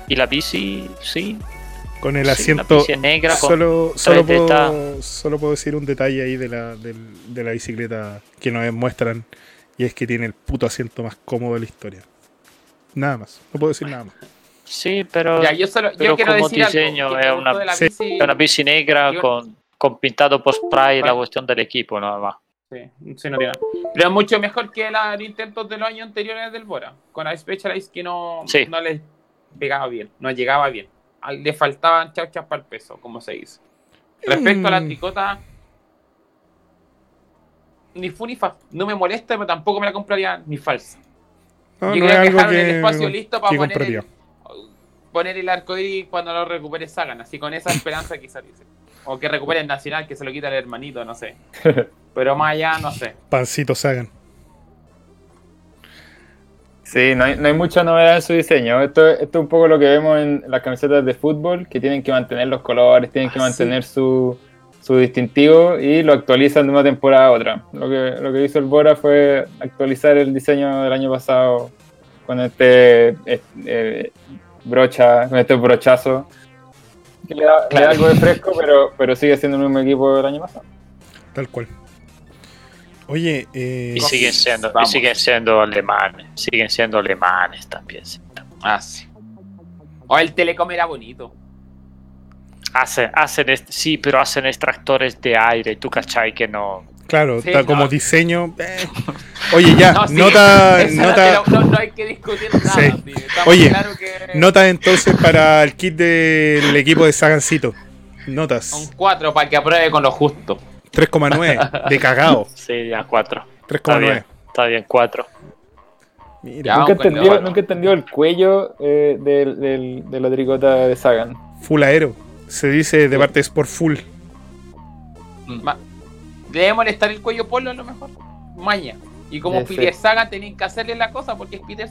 Y la bici, sí. con el sí, asiento. negra con Solo, solo, puedo, solo puedo decir un detalle ahí de la, del- de la bicicleta que nos muestran. Y es que tiene el puto asiento más cómodo de la historia. Nada más. No puedo decir nada más. Sí, pero Ya, yo solo, pero yo quiero como decir diseño algo, es una- de sí, bici- una bici negra Yo- con, con pintado por spray y la cuestión del equipo, nada más. Sí, sí, no tiene. Pero es mucho mejor que los intentos de los años anteriores del Bora. Con la Specialized que no, Sí. no les pegaba bien, no llegaba bien. Le faltaban chauchas para el peso, como se dice. Respecto a la Mm. tricota, ni fu ni fa. No me molesta, pero tampoco me la compraría ni falsa. No, Yo no creo es que algo dejaron que, el espacio listo para poner poner el arco iris cuando lo recupere Sagan. Así con esa esperanza quizás dice. O que recupere el Nacional, que se lo quita el hermanito, no sé. Pero más allá, no sé. Pancito Sagan. Sí, no hay, no hay mucha novedad en su diseño. Esto, esto es un poco lo que vemos en las camisetas de fútbol, que tienen que mantener los colores, tienen que Ah, mantener su, su distintivo y lo actualizan de una temporada a otra. Lo que, lo que hizo el Bora fue actualizar el diseño del año pasado con este eh, eh, brocha, con este brochazo. Que le da, le da algo de fresco, pero, pero sigue siendo el mismo equipo del año pasado. Tal cual. Oye, eh, Y siguen siendo, y siguen siendo alemanes, siguen siendo alemanes también. Ah, sí. O el Telecom era bonito. Hacen, hacen sí, pero hacen extractores de aire, tú cachai que no. Claro, Sí, está no. como diseño. eh. Oye, ya, No, sí, nota, nota, no, no hay que discutir nada. Sí. Oye, claro que nota entonces para el kit del equipo de Sagancito. Notas. Un 4 para que apruebe con lo justo. 3,9 de cagao. Sí, ya cuatro. Está 3,9. bien, está bien, cuatro. Mira, Ya. Nunca entendió, nunca entendió el cuello eh, del- del- de la tricota de Sagan. full aero. Se dice de parte de Sport Full. Ma- Debe molestar el cuello polo a lo mejor. Maña. Y como Ese. Peter Sagan tenéis que hacerle la cosa porque es Peter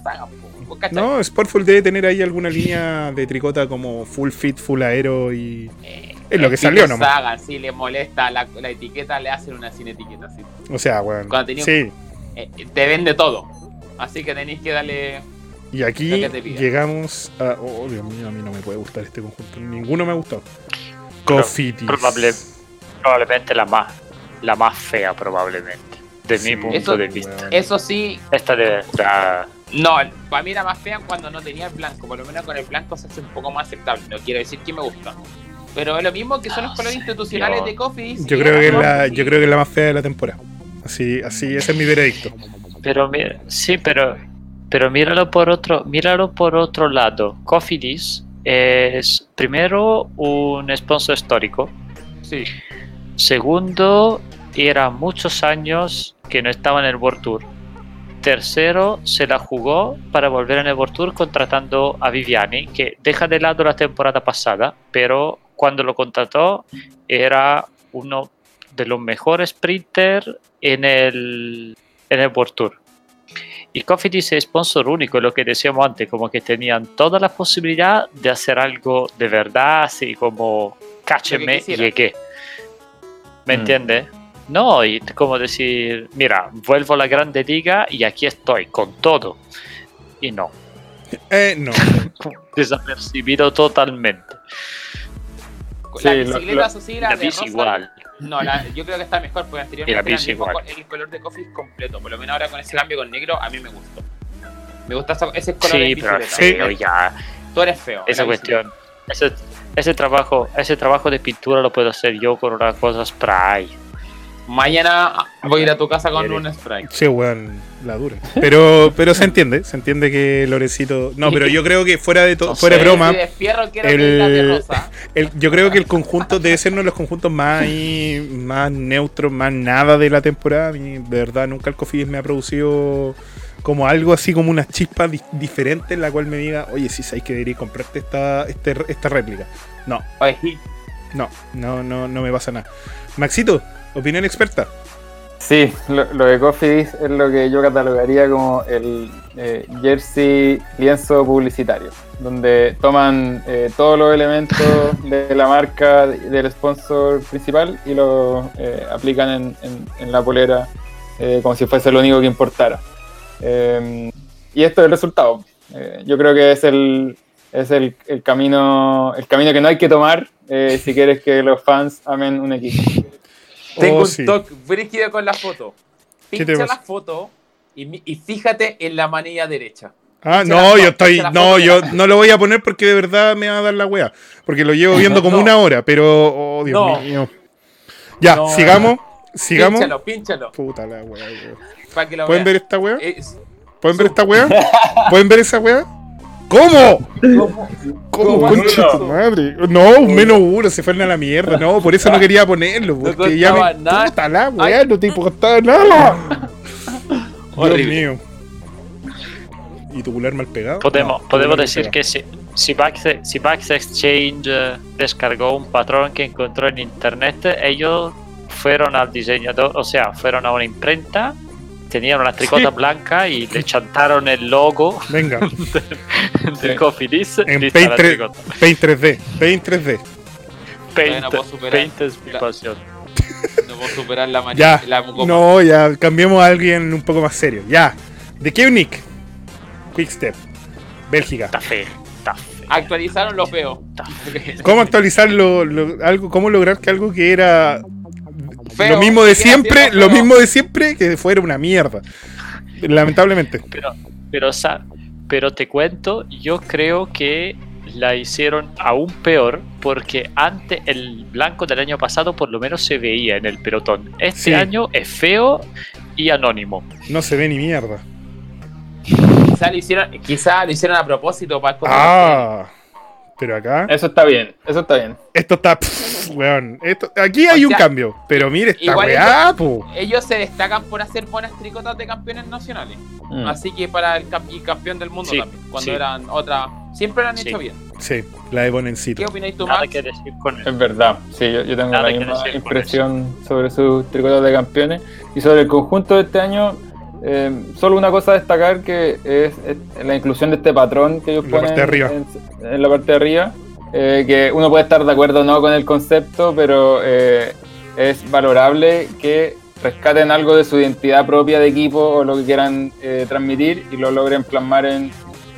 ¿cachai? No, Sportful debe tener ahí alguna línea de tricota como full fit, full aero y. Eh, Es lo que Peter salió nomás. Sagan, si le molesta la, la etiqueta, le hacen una sin etiqueta. ¿sí? O sea, weón. Cuando tenía- Sí. Eh, te vende todo. Así que tenéis que darle. Y aquí llegamos a. Oh, Dios mío, a mí no me puede gustar este conjunto. Ninguno me ha gustado. Cofitis. probable- Probablemente la más, la más fea, probablemente. De Sí, mi punto eso- de vista. Eso sí, Esta de no, para mí era más fea cuando no tenía el blanco. Por lo menos con el blanco se hace un poco más aceptable. No quiero decir que me gusta. Pero es lo mismo que son los No colores institucionales yo- de Coffee. Yo creo que la, yo creo que es la más fea de la temporada. Así, así, ese es mi veredicto. Pero mira, sí, pero, pero míralo por otro, míralo por otro lado. Cofidis es primero un sponsor histórico. Sí. Segundo, era muchos años que no estaba en el World Tour. Tercero, se la jugó para volver en el World Tour contratando a Viviani, que deja de lado la temporada pasada, pero cuando lo contrató era uno de los mejores sprinters en el, en el World Tour. Y Cofidis es sponsor único, lo que decíamos antes, como que tenían toda la posibilidad de hacer algo de verdad, así como cácheme y llegué. ¿Me Mm. entiendes? No, y como decir, mira, vuelvo a la grande liga y aquí estoy con todo. Y no, Eh, no. desapercibido totalmente. La Sí, bicicleta, eso la de rosa, igual. No, la- yo creo que está mejor porque anteriormente era el, mismo igual. co- el color de coffee completo. Por lo menos ahora con ese cambio con negro, a mí me gustó. Me gusta ese color de Sí, pero es bicicleta. feo ya. Tú eres feo. Esa cuestión. Ese, ese trabajo, ese trabajo de pintura lo puedo hacer yo con una cosa spray. Mañana voy a ir a tu casa con un spray. Sí, weón, la dura. Pero, pero se entiende, se entiende que Lorecito. No, pero yo creo que fuera de todo, No fuera de sé. broma, Si de fierro quiero el- que la de rosa. el- yo creo que el conjunto debe ser uno de los conjuntos más más neutros, más nada de la temporada. De verdad, nunca el Cofidis me ha producido como algo así como una chispa di- diferente en la cual me diga, oye, si sabes que debería comprarte esta, este- esta réplica. No, Oye, no, no, no, no me pasa nada. Maxito, opinión experta. Sí, lo, lo de Cofidis es lo que yo catalogaría como el eh, jersey lienzo publicitario, donde toman eh, todos los elementos de la marca del sponsor principal y lo eh, aplican en, en- en la polera eh, como si fuese lo único que importara. Eh, y esto es el resultado. Eh, yo creo que es el, es el, el camino el camino que no hay que tomar eh, si quieres que los fans amen un equipo. Tengo Oh, un sí. toque brígido con la foto. ¿Qué te Pincha la foto y, y fíjate en la manilla derecha. Ah, Pincha no, yo estoy. No, yo la- no lo voy a poner porque de verdad me va a dar la wea. Porque lo llevo viendo como No. una hora, pero. Oh, Dios No. mío. Ya, No. sigamos. Sigamos. Pínchalo, pínchalo. Puta la wea, weón. Para que lo ¿Pueden ver esta wea? Es- ¿Pueden ver esta wea? ¿Pueden ver esa wea? ¿Cómo? ¿Cómo? ¿Cómo? ¿Cómo Concha no? tu madre. No, un menos uno, se fueron a la mierda. No, por eso no quería ponerlo. Porque ya costaba me. nada. Puta la no te importaba nada. Dios mío. ¿Y tubular mal pegado? Podemos, No, podemos decir pegado. que si, si, Bax, si Bax Exchange eh, descargó un patrón que encontró en internet, ellos fueron al diseñador, o sea, fueron a una imprenta, tenían una tricota Sí. blanca y le chantaron el logo Venga, de Sí. Cofidis En Paint 3 tricota. Paint 3D. Paint 3D. Paint, no puedo superar Paint es mi la- pasión. No puedo superar la. Ya, la no, ya, cambiemos a alguien un poco más serio. Ya, de Keunik, Quickstep, Bélgica. Está feo, está feo. Actualizaron lo feo. está feo. ¿Cómo actualizar lo, lo- algo, cómo lograr que algo que era Feo, lo mismo de siempre, lo mismo de siempre, que fuera una mierda? Lamentablemente. Pero, pero, sa- pero te cuento, yo creo que la hicieron aún peor porque antes el blanco del año pasado por lo menos se veía en el pelotón. Este Sí. año es feo y anónimo. No se ve ni mierda. Quizá lo hicieron, quizá lo hicieron a propósito para Ah, pero acá, Eso está bien, eso está bien. esto está. pff, weón, esto- aquí hay O un cambio, pero mire esta igual weá, po. ellos se destacan por hacer buenas tricotas de campeones nacionales. Mm. Así que para el cam- y campeón del mundo Sí, también. Cuando sí. eran otra. Siempre lo han Sí. hecho bien. Sí, la de Bonencito. ¿Qué opináis tú, Nada Max? que decir con Es verdad, sí, yo, yo tengo Nada la misma impresión sobre sus tricotas de campeones. Y sobre el conjunto de este año, eh, solo una cosa a destacar que es, es la inclusión de este patrón que ellos En la ponen parte de arriba. En, en la parte de arriba. eh, que uno puede estar de acuerdo o no con el concepto, pero eh, es valorable que rescaten algo de su identidad propia de equipo o lo que quieran eh, transmitir y lo logren plasmar en,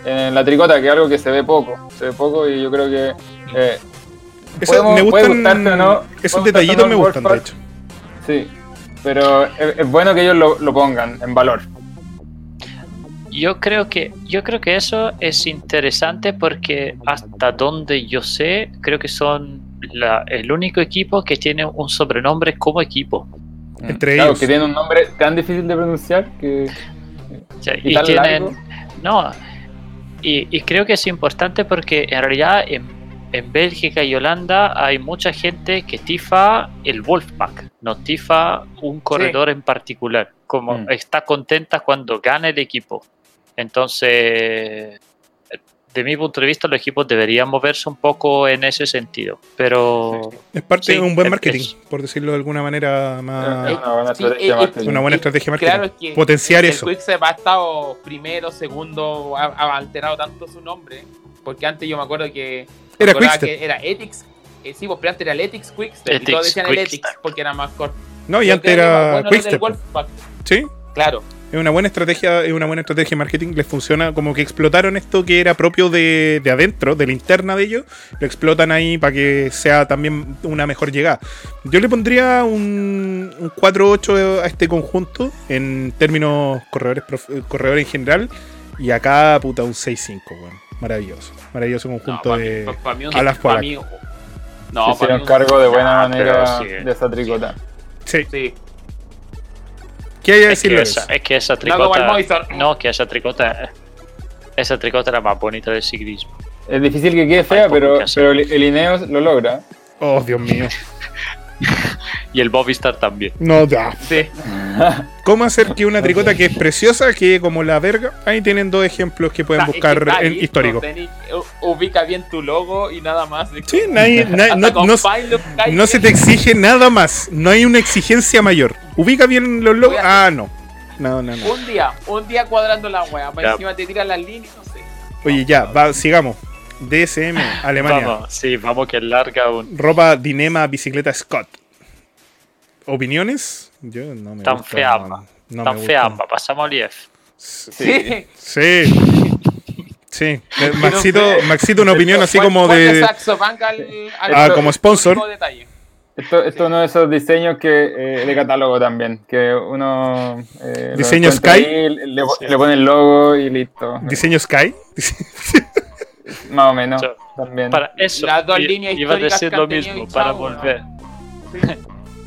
en la tricota, que es algo que se ve poco. Se ve poco y yo creo que. eh, Eso, Podemos- me puede gustan. gustarte o no, esos detallitos me gustan, de hecho. sí, pero es, es bueno que ellos lo, lo pongan en valor. Yo creo que yo creo que eso es interesante porque hasta donde yo sé, creo que son la- el único equipo que tiene un sobrenombre como equipo. Entre Claro, ellos. que tiene un nombre tan difícil de pronunciar que. O sea, ¿Y y tienen largo? no y, y creo que es importante porque en realidad en, en Bélgica y Holanda hay mucha gente que tifa el Wolfpack, no tifa un corredor en particular, como Mm. está contenta cuando gana el equipo. Entonces, de mi punto de vista, los equipos deberían moverse un poco en ese sentido, pero Es parte Sí, de un buen es- marketing, es- por decirlo de alguna manera es más. una buena sí, estrategia eh, de marketing. Una buena y- estrategia marketing. Claro, es que Potenciar el eso. Quickstep ha estado primero, segundo, ha, ha alterado tanto su nombre. Porque antes yo me acuerdo que. Era Quickstep. que Era Ethics. Eh, sí, pues pero antes era el Ethics Quickstep. y Ethics todos decían el. Ethics porque era más corto. No, y Yo antes era del Quickstep. Wolfpack. Sí, Claro. Es una buena estrategia, es una buena estrategia de marketing, les funciona, como que explotaron esto que era propio de, de adentro, de la interna de ellos, lo explotan ahí para que sea también una mejor llegada. Yo le pondría un, un 4-8 a este conjunto en términos corredores, corredores en general, y acá, puta, un 6-5, weón. Maravilloso, maravilloso No, conjunto para de... pa- mí a las pa' Polak. mí- Se No, para hicieron cargo de buena manera sí. de esa tricota. Sí, Sí. ¿qué hay a es que, decirle? esa, es que esa tricota no, que esa tricota esa tricota era más bonita del ciclismo. Es difícil que quede fea, pero, pero el el Ineos lo logra. Oh, Dios mío. Y el Movistar también. No, da. Sí. ¿Cómo hacer que una tricota que es preciosa quede como la verga? Ahí tienen dos ejemplos que pueden Está- buscar es que está en histórico. ubica bien tu logo y nada más. Sí, nadie, na- no, se te exige nada más. No hay una exigencia mayor. Ubica bien los logos. Ah, no. No, no, no. Un día, un día cuadrando la wea. Para encima te tiran las líneas, no sé. Oye, ya, va, sigamos. DSM, Alemania. Vamos, sí, vamos que larga un Ropa Dinema Bicicleta Scott. ¿Opiniones? Yo no me Tan gusta, fea no, tan me fea gusta. Pasamos al IF. Sí. Sí. Sí. Maxito, Maxito, una opinión así como de. Al, al- Ah, como sponsor. Esto, esto es uno de esos diseños que eh, de catálogo también, que uno eh, Diseño Sky. ahí, le, le pone el logo y listo. Diseño Sky. Más o menos So, también. Para eso. Las dos líneas Iba a decir lo mismo para volver.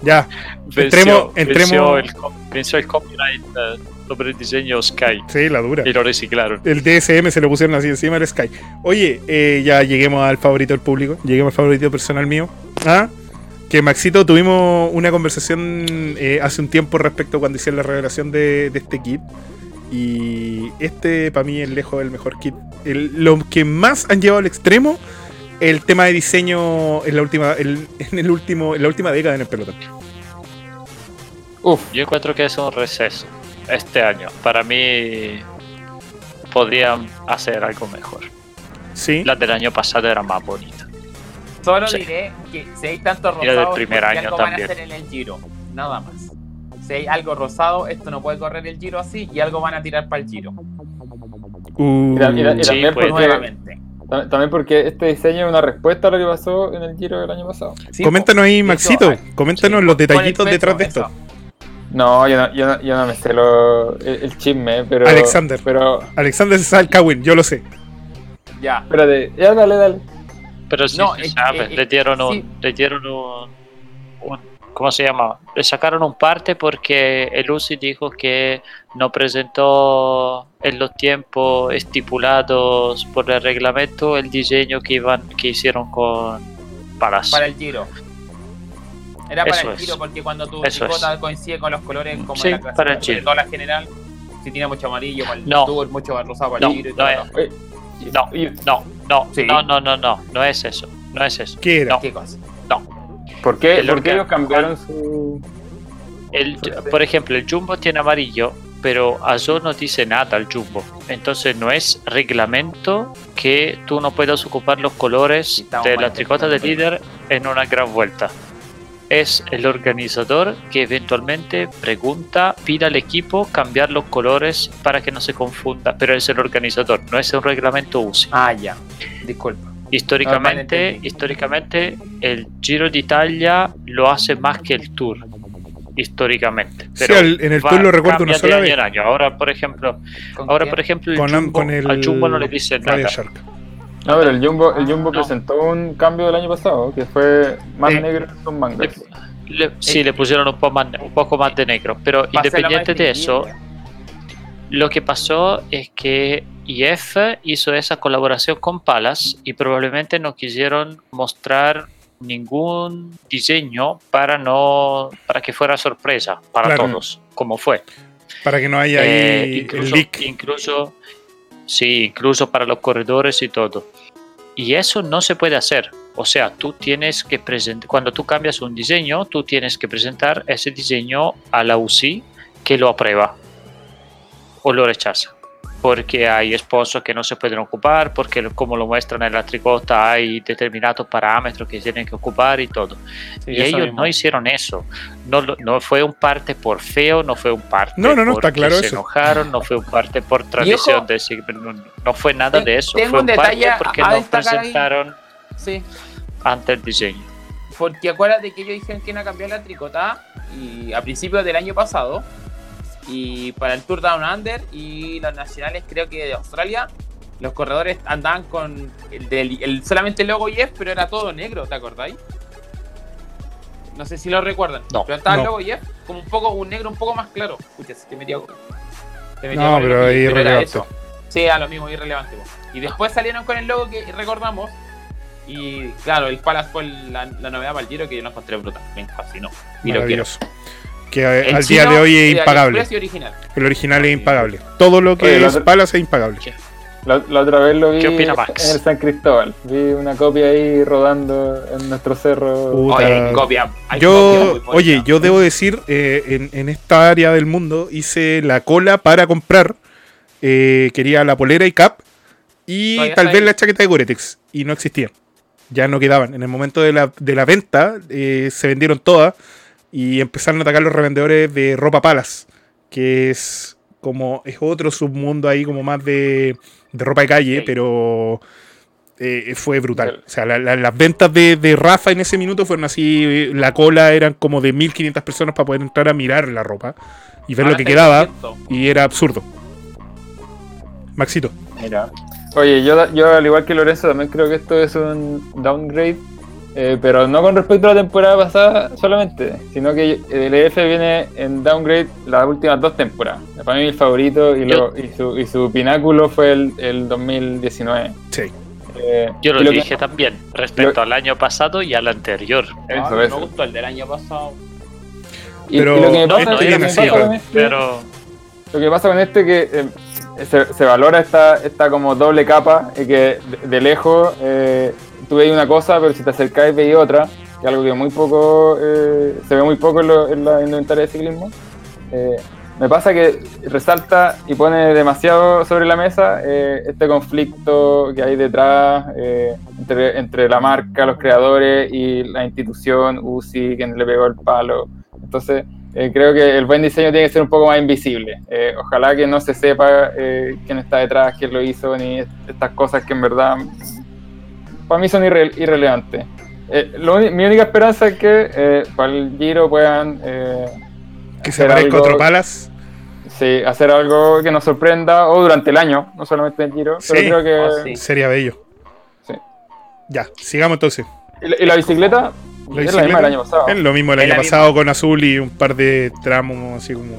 Ya. Venció, Entremos- entremos- venció el, venció el copyright eh, sobre el diseño Sky Sí, la dura. y lo reciclaron. El DSM se lo pusieron así encima del Sky. Oye, eh, ya lleguemos al favorito del público. Lleguemos al favorito personal mío. ¿Ah? Que Maxito tuvimos una conversación eh, hace un tiempo respecto cuando hicieron la revelación de, de este kit. Y este para mí es lejos el mejor kit. El- lo que más han llevado al extremo, el tema de diseño en la última, el- en el último, en la última década en el pelotón. Uf, Yo encuentro que es un receso este año. Para mí podrían hacer algo mejor. Sí. Las del año pasado eran más bonitas. Solo Sí. diré que si hay tantos la del rosados, primer año algo van a también. hacer en el giro. Nada más. Si hay algo rosado, esto no puede correr el giro así y algo van a tirar para el giro. Uh, Y la- y la- y Sí, también pues. porque, Nuevamente. tam- también porque este diseño es una respuesta a lo que pasó en el Giro del año pasado. Sí, coméntanos ahí, Maxito. hay- Coméntanos sí, los detallitos peso, detrás de esto. eso. No, yo no, yo no, yo no me sé lo, el, el chisme, pero. Alexander. Pero. Alexander Salkawin, yo lo sé. Ya. Espérate, ya dale, dale. Pero sí No, se es- sabe, eh, le dieron un, sí. le dieron un- ¿cómo se llama? Le sacaron un parte porque el UCI dijo que no presentó en los tiempos estipulados por el reglamento el diseño que iban, que hicieron con Palas. Para el giro. Era para Eso el es. giro porque cuando tu Eso tricota coincide con los colores como Sí, en la clase, para el giro. todo la general, si tiene mucho amarillo para el No. tour, mucho rosado para No, el giro y no todo. es- Oye, No, y- no, no, Sí. no, no, no, no, no es eso, no es eso. ¿Qué era? No. ¿Qué cosa? ¿Por qué, El ¿por qué ellos cambiaron su.? El, por ejemplo, el Jumbo tiene amarillo, pero Azul no dice nada al Jumbo. Entonces no es reglamento que tú no puedas ocupar los colores de la tricota de líder en una gran vuelta. es el organizador que eventualmente pregunta, pide al equipo cambiar los colores para que no se confunda, pero es el organizador, no es un reglamento UCI. Ah, ya. Disculpa. Históricamente, entendí. históricamente el Giro d'Italia lo hace más que el Tour. Históricamente. Sí, al- en el Tour lo recuerdo una sola de vez. año. Ahora, por ejemplo, ¿Con ahora, quién? por ejemplo, el Con, Jumbo, con el al Jumbo no le dice nada. Shark. No, pero el Jumbo, el Jumbo No. presentó un cambio del año pasado, que fue más Sí. negro que un manga. Le- le- sí, le pusieron un poco, más, un poco más de negro, pero Va independiente de eso, distinguida. Lo que pasó es que IF hizo esa colaboración con Palas y probablemente no quisieron mostrar ningún diseño para no para que fuera sorpresa para Claro. todos, como fue. Para que no haya Eh, ahí incluso, leak. incluso, sí, incluso para los corredores y todo. Y eso no se puede hacer. O sea, tú tienes que presentar, cuando tú cambias un diseño, tú tienes que presentar ese diseño a la UCI que lo aprueba o lo rechaza. Porque hay esposos que no se pueden ocupar, porque como lo muestran en la tricota hay determinados parámetros que tienen que ocupar y todo. Sí, y eso ellos mismo. no hicieron eso. No, no fue un parte por feo, no fue un parte No, no, no, está porque claro se eso. enojaron, no fue un parte por tradición de decir, no, no fue nada ten- de eso. tengo Fue un un parte detalle a- porque no presentaron Sí. ante el diseño. Porque acuérdate que ellos dijeron que iban a cambiar la tricota y a principios del año pasado. Y para el Tour Down Under y los nacionales, creo que de Australia, los corredores andaban con el, del- el- solamente el logo IF, pero era todo negro, ¿te acordáis? No sé si lo recuerdan. No. pero estaba No. el logo IF como un poco un negro un poco más claro. Escucha, se te metió No, pero ahí irrelevante. Sí, a lo mismo, irrelevante. Y después salieron con el logo que recordamos. Y claro, el Palace fue la, la novedad para el Giro que yo lo encontré brutal. Me fascinó. Y lo quiero. Que El al día de hoy es impagable. Original. El original es impagable. Todo lo que Oye, es Palace es impagable. La, la otra vez lo vi ¿Qué opina Max? en el San Cristóbal. Vi una copia ahí rodando en nuestro cerro. Puta. Oye, hay copia. hay Yo, oye, yo debo decir, eh, en, en esta área del mundo hice la cola para comprar. eh, quería la polera y cap y Todavía tal vez ahí. la chaqueta de Goretex y no existían. Ya no quedaban. En el momento de la, de la venta eh, se vendieron todas y empezaron a atacar los revendedores de ropa palas, que es como es otro submundo ahí como más de, de ropa de calle, pero eh, fue brutal. O sea, la- la- las ventas de, de Rafa en ese minuto fueron así, la cola eran como de 1500 personas para poder entrar a mirar la ropa y ver lo que quedaba y era absurdo. Maxito. Mira. Oye, yo, yo al igual que Lorenzo también creo que esto es un downgrade, eh, pero no con respecto a la temporada pasada solamente, sino que el EF viene en downgrade las últimas dos temporadas. Para mí el favorito y, lo- y, su, y su pináculo fue el, el 2019. Sí. Eh, Yo lo que- dije también respecto lo- al año pasado y al anterior. Eso, Ah, me eso. gustó el del año pasado. Y, Pero y lo que me no, pasa, no me con este- Pero Lo que pasa con este es que eh, se, se valora esta, esta como doble capa y que de, de lejos eh, tú veis una cosa, pero si te acercáis veis otra, que es algo que muy poco eh, se ve muy poco en, lo- en la indumentaria de ciclismo. Eh, me pasa que resalta y pone demasiado sobre la mesa eh, este conflicto que hay detrás eh, entre, entre la marca, los creadores y la institución, UCI, quien le pegó el palo. Entonces, eh, creo que el buen diseño tiene que ser un poco más invisible. Eh, ojalá que no se sepa eh, quién está detrás, quién lo hizo, ni estas cosas que en verdad para mí son irre- irrelevantes. Eh, lo mi única esperanza es que eh, para el Giro puedan eh, Que se algo- otro Palas. sí, hacer algo que nos sorprenda, o durante el año, no solamente en el Giro, pero Sí. creo que... Oh, sí. Sería bello. Sí. Ya, sigamos entonces. ¿Y, la, y la bicicleta? La es la misma del año pasado. Es lo mismo el año pasado con azul y un par de tramos así como.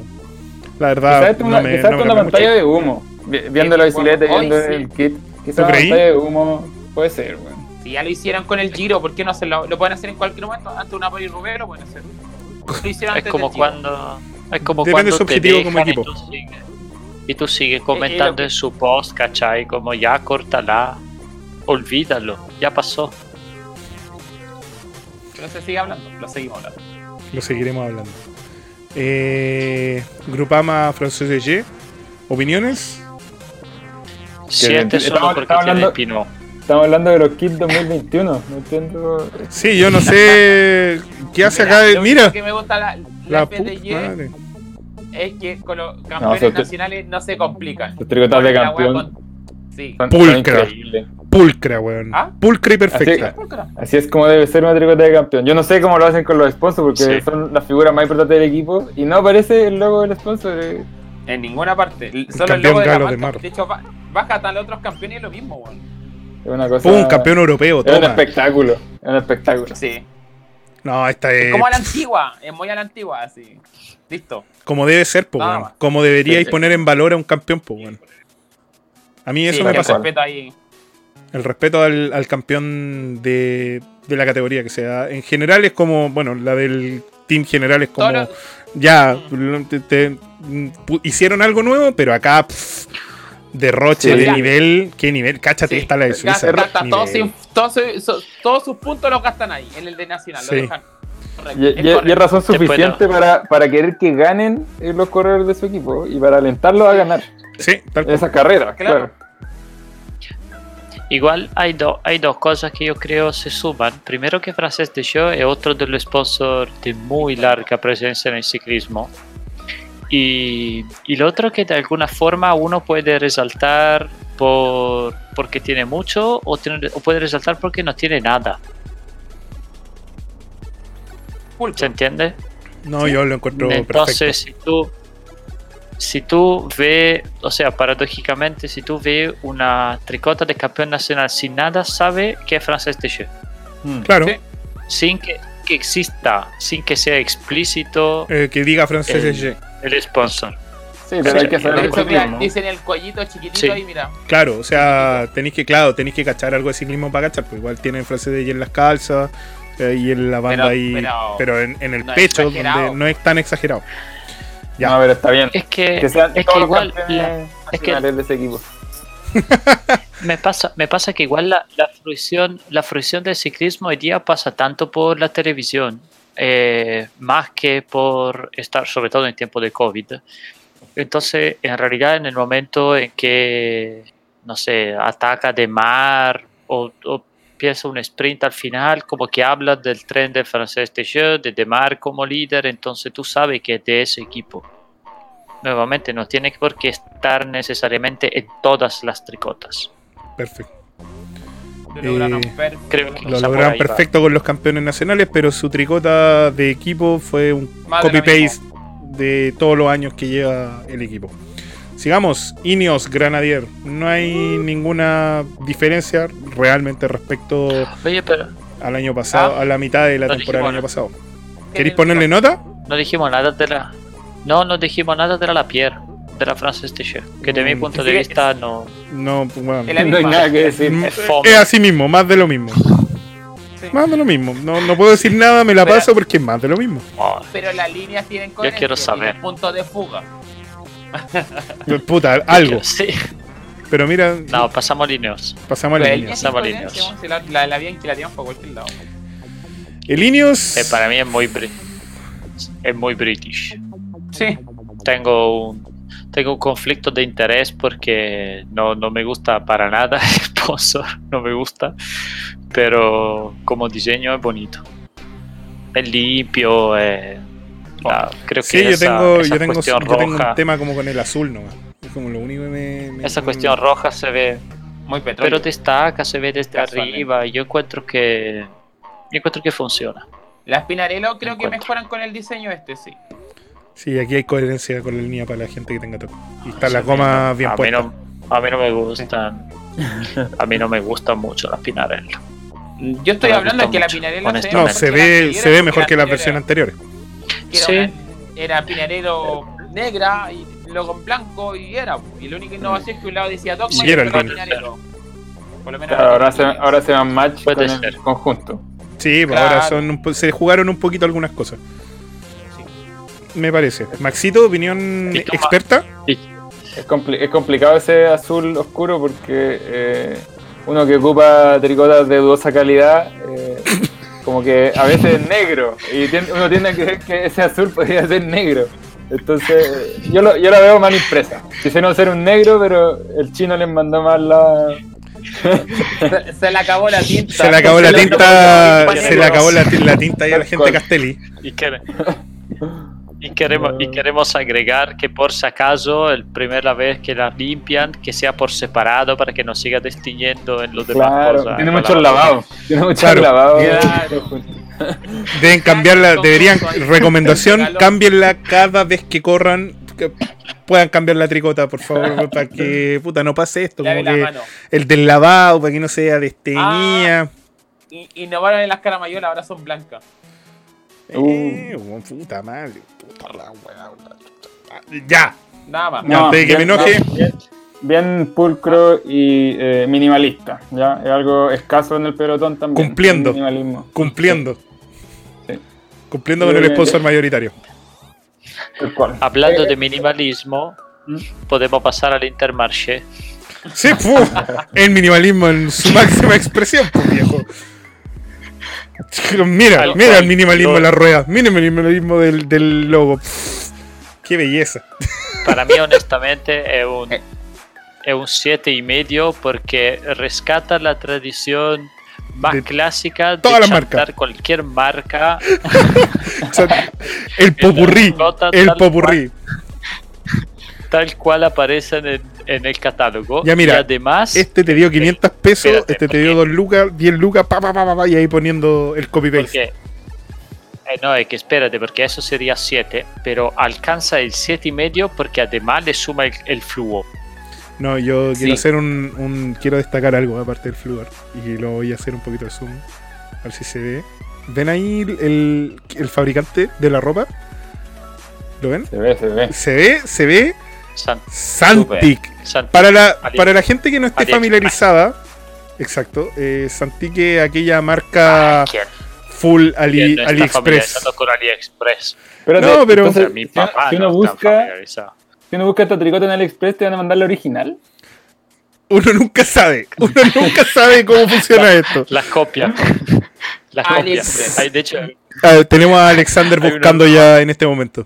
La verdad, Quizás no una, me, quizás no esto me es una cambió mucho. pantalla de humo. Vi- Viendo la bicicleta viendo sí. el kit. Quizás ¿Tú una creí? pantalla de humo puede ser, weón. Si ya lo hicieron con el Giro, ¿por qué no hacerlo? Lo pueden hacer en cualquier momento. Antes de una Poli Rubén lo pueden hacer. Lo hicieron es antes como del Giro. cuando es como Depende cuando su te como y equipo. tú sigues- y tú sigues comentando que- en su post, ¿cachai? Como ya, córtala, olvídalo, ya pasó. Pero se sigue hablando, lo seguimos hablando. Lo seguiremos hablando. Eh, Grupama Francés de ¿Opiniones? Siete solo porque tiene hablando- Pinot. Estamos hablando de los kits 2021. No entiendo. Sí, yo no sé qué hace acá. lo único Mira, que me gusta la, la, la madre. es que con los campeones te- nacionales no se complican. Los tricotas de campeón con- Sí. Pulcra. Pulcra, weón. ¿Ah? Pulcra y perfecta. Así es como debe ser una tricota de campeón. Yo no sé cómo lo hacen con los sponsors porque Sí. son las figuras más importantes del equipo y no aparece el logo del sponsor. eh. En ninguna parte. El- Solo el logo de la de marca. mar. De hecho, ba- baja hasta los otros campeones y es lo mismo, weón. Es una cosa. Pum, campeón europeo, Es un toma. espectáculo. Es un espectáculo. Sí. No, esta Es es como a la antigua. Es muy a la antigua, así. Listo. como debe ser, po. Como deberíais Sí, sí. poner en valor a un campeón, po. A mí eso sí, me pasa. respeto ahí. El respeto al, al campeón de, de la categoría que sea. En general es como, bueno, la del team general es como, ya, te- te- pu- hicieron algo nuevo, pero acá, pff, derroche Sí. de Ya. nivel, ¿qué nivel? Cáchate, Sí, esta la de Suiza. gasta todos, sus puntos los gastan ahí, en el de Nacional. Sí. Lo dejan. Correcto. Y, Es y- y es correcto. razón suficiente para, para querer que ganen eh, los corredores de su equipo y para alentarlos a ganar Sí, tal cual. esa carrera. Claro. Claro. Igual hay, do- hay dos cosas que yo creo se suman. Primero que Frances de Show es otro de los sponsors de muy larga presencia en el ciclismo. Y, y lo otro que de alguna forma uno puede resaltar por, porque tiene mucho o, tiene- o puede resaltar porque no tiene nada. Pulpo. ¿Se entiende? No, yo lo encuentro Entonces, perfecto. si tú, si tú ves, o sea, paradójicamente, si tú ves una tricota de campeón nacional sin nada, sabe que es francés de Jeu. Mm. Claro, Sí. Sin que, que exista, sin que sea explícito eh, que diga francés. El sponsor. Sí, pero hay que saber el ciclismo. dicen el cuellito chiquitito Sí. ahí, mira. Claro, o sea, tenéis que, claro, tenéis que cachar algo de ciclismo para cachar, pues igual tienen francés de G en las calzas eh, y en la banda Pero- ahí, pero, pero en, en el no pecho, donde no es tan exagerado. Ya. No, pero está bien. Es que, Que sean es todos que igual la- es que- nacionales de ese equipo. me pasa, me pasa que igual la, la fruición, la fruición del ciclismo hoy día pasa tanto por la televisión, eh, más que por estar, sobre todo en tiempo de COVID. Entonces, en realidad, en el momento en que, no sé, ataca de mar o, o empieza un sprint al final, como que habla del tren de francés Teixeira, de Demar como líder, entonces tú sabes que es de ese equipo. Nuevamente, no tiene por qué estar necesariamente en todas las tricotas. Perfecto. Lo lograron Eh, perfecto. creo que- Lo Quizá por lograron ahí va. perfecto con los campeones nacionales, pero su tricota de equipo fue un copy-paste de todos los años que lleva el equipo. Sigamos, Ineos Granadier. No hay ninguna diferencia realmente respecto Oye, pero al año pasado, Ah. a la mitad de la No temporada del año pasado. ¿Queréis ponerle nota? no dijimos nada de la. No, no dijimos nada de la Lapierre, de la Frances que de mi Mm, punto de vista no. No, pues, bueno. No hay nada que decir. Es así mismo, más de lo mismo. Sí. Más de lo mismo. No, no puedo decir nada, me la Pero- paso porque es más de lo mismo. Oh, Pero las líneas tienen coherencia. quiero saber. puntos de fuga. Puta, algo. Sí. Pero mira, No, pasamos líneas. pasamos al Pero Ineos. Pasamos líneas. La, la, la bien que la por cualquier lado. El Ineos. Eh, para mí es muy es muy british. Sí. Tengo un tengo un conflicto de interés porque no, no me gusta para nada el sponsor, no me gusta, pero como diseño es bonito. Es limpio, eh, la- creo que Sí, yo esa, tengo, esa yo tengo, cuestión yo tengo roja, un tema como con el azul nomás. Es como lo único que me. me- esa cuestión roja se ve, Muy petróleo. pero destaca, se ve desde arriba y yo encuentro que yo encuentro que funciona. Las Pinarello creo que mejoran con el diseño este, sí. Sí, aquí hay coherencia con la línea para la gente que tenga toque. Y está Sí, la sí, goma bien a mí puesta. no, a mí no me gustan, a mí no me gustan mucho las Pinarello. Yo estoy No hablando de que la mucho, Pinarello honestamente. No, se ve, se ve mejor que las versiones anteriores. que era, Sí. una- era Pinarello negra y luego en blanco y era. Y la única innovación es que un lado decía Dogma Y y, era el otro. Pinarello. Por lo menos Claro, ahora, se, ahora se van match con ser. el conjunto. Sí, pues Claro. ahora son un po- se jugaron un poquito algunas cosas. Sí. Me parece. Maxito, opinión Y experta. Es, compli- es complicado ese azul oscuro porque eh, uno que ocupa tricotas de dudosa calidad, eh, como que a veces es negro y uno tiende a creer que ese azul podría ser negro. Entonces, yo, lo, yo la veo mal impresa. Quisieron ser un negro, pero el chino les mandó mal la, Se, se le acabó la tinta. Se le acabó la tinta, se le acabó la, ti- la tinta ahí a la gente de Castelli. Y, quere- y queremos, y queremos agregar que por si acaso, la primera vez que la limpian, que sea por separado para que no siga destiñendo en los demás Claro, cosas. tiene mucho la- lavado. Tiene mucho Claro. lavado. Claro. Deben cambiarla, deberían, recomendación, cámbienla cada vez que corran, que puedan cambiar la tricota, por favor, para que, puta, no pase esto, como que el del lavado, para que no sea desteñida. Y, innovaron en las caramayolas, ahora son blancas. Eh, weón, puta madre, puta la weá. Ya, Nada más. No, antes de que me enoje. Bien, bien pulcro y eh, minimalista. ¿ya? Es algo escaso en el pelotón también. Cumpliendo. Minimalismo. cumpliendo. Sí. Cumpliendo con el Eh, sponsor mayoritario. Hablando Eh, de minimalismo, podemos pasar al Intermarché. Sí, fu, el minimalismo en su máxima expresión, pues viejo. Mira, mira cual. el minimalismo Lo- en las ruedas, mira el minimalismo del, del logo. Qué belleza. Para mí, honestamente, es un, Eh. es un siete y medio porque rescata la tradición más De clásica de todas chantar cualquier marca. El popurrí, el popurrí. tal cual aparecen en, en el catálogo. Ya, mira, y además, Este te dio 500 pesos, Espérate, este te ¿por dio qué? 2 lucas, 10 lucas, pa, pa, pa, pa, pa, y ahí poniendo el copy paste. porque, eh, no, es que espérate, porque eso sería 7, pero alcanza el siete y medio porque además le suma el, el fluo. No, yo Sí. quiero hacer un, un- Quiero destacar algo aparte del fluor. Y lo voy a hacer un poquito de zoom. A ver si se ve. ¿Ven ahí el, el fabricante de la ropa? ¿Lo ven? Se ve, se ve. Se ve, se ve San- Santic. San- Para la, para la gente que no esté familiarizada, exacto, eh, Santic es aquella marca ¿Quién? full ¿Quién Ali, no AliExpress. con AliExpress? Espérate, No, pero- entonces, mi si uno- papá si no uno está busca, familiarizado. si uno busca esta tricota en AliExpress, te van a mandar la original. Uno nunca sabe, uno nunca sabe cómo funciona esto. La copia. La copia. AliExpress. Hay, de hecho, Ah, tenemos a Alexander una- buscando ya en este momento.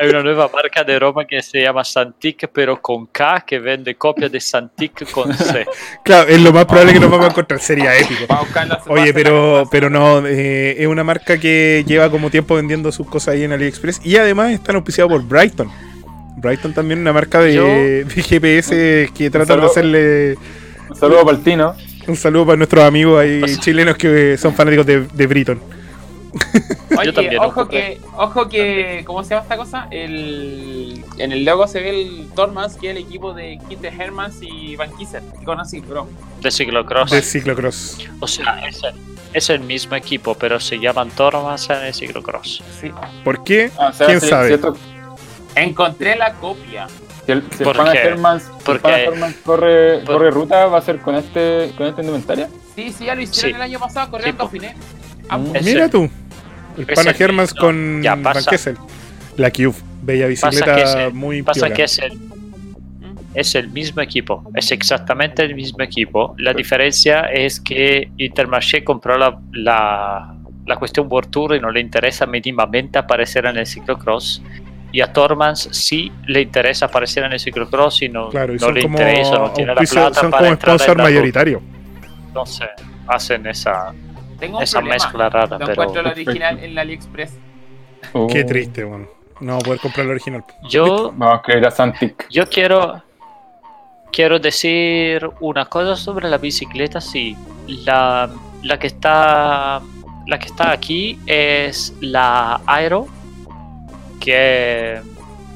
Hay una nueva marca de ropa que se llama Santic, pero con K, que vende copias de Santic con C. Claro, es lo más probable que nos vamos a encontrar, sería épico. Oye, pero, pero no, eh, es una marca que lleva como tiempo vendiendo sus cosas ahí en AliExpress y además están auspiciados por Brighton. Brighton también una marca de, Yo- de GPS que tratan de hacerle Un saludo para el Tino. un saludo para nuestros amigos ahí chilenos que son fanáticos de, de Brighton. Oye, Yo también, ojo que, ojo que, ¿cómo se llama esta cosa? El, en el logo se ve el Tormans, que es el equipo de Quinte Hermans y Van Kieser. Conocí, bro. De ciclocross. De ciclocross. O sea, es el, es el mismo equipo, pero se llaman Tormas en el ciclocross. Sí. ¿Por qué? Ah, o sea, ¿Quién si- sabe? Encontré la copia. si el, si el ¿Por pana qué? Hermans, si el Porque- pana Hermans corre, por- corre ruta, va a ser con este, con este indumentaria. Sí, sí, ya lo hicieron Sí. el año pasado, corriendo Sí, po. Dauphiné. Mm. Ambos. Es Mira el- tú. El es Pana Hermans mismo. con Ya, Van pasa. Kessel. La Cube. Bella Pasa bicicleta que es el- muy Pasa piola. que es el, es el mismo equipo, es exactamente el mismo equipo. La diferencia es que Intermarché compró la, la, la cuestión World Tour y no le interesa mínimamente aparecer en el ciclocross. Y a Tormans sí le interesa aparecer en el ciclocross y no, Claro, y no le interesa, no tiene la plata son para como entrar en sponsor ruta. mayoritario. Entonces hacen esa, Tengo un esa problema. mezcla rara, No pero encuentro el original en la AliExpress. Qué Uh, triste, bueno. No voy a poder comprar el original. yo Vamos a a Santic. Yo quiero quiero decir una cosa sobre la bicicleta, sí. La, la que está la que está aquí es la Aero que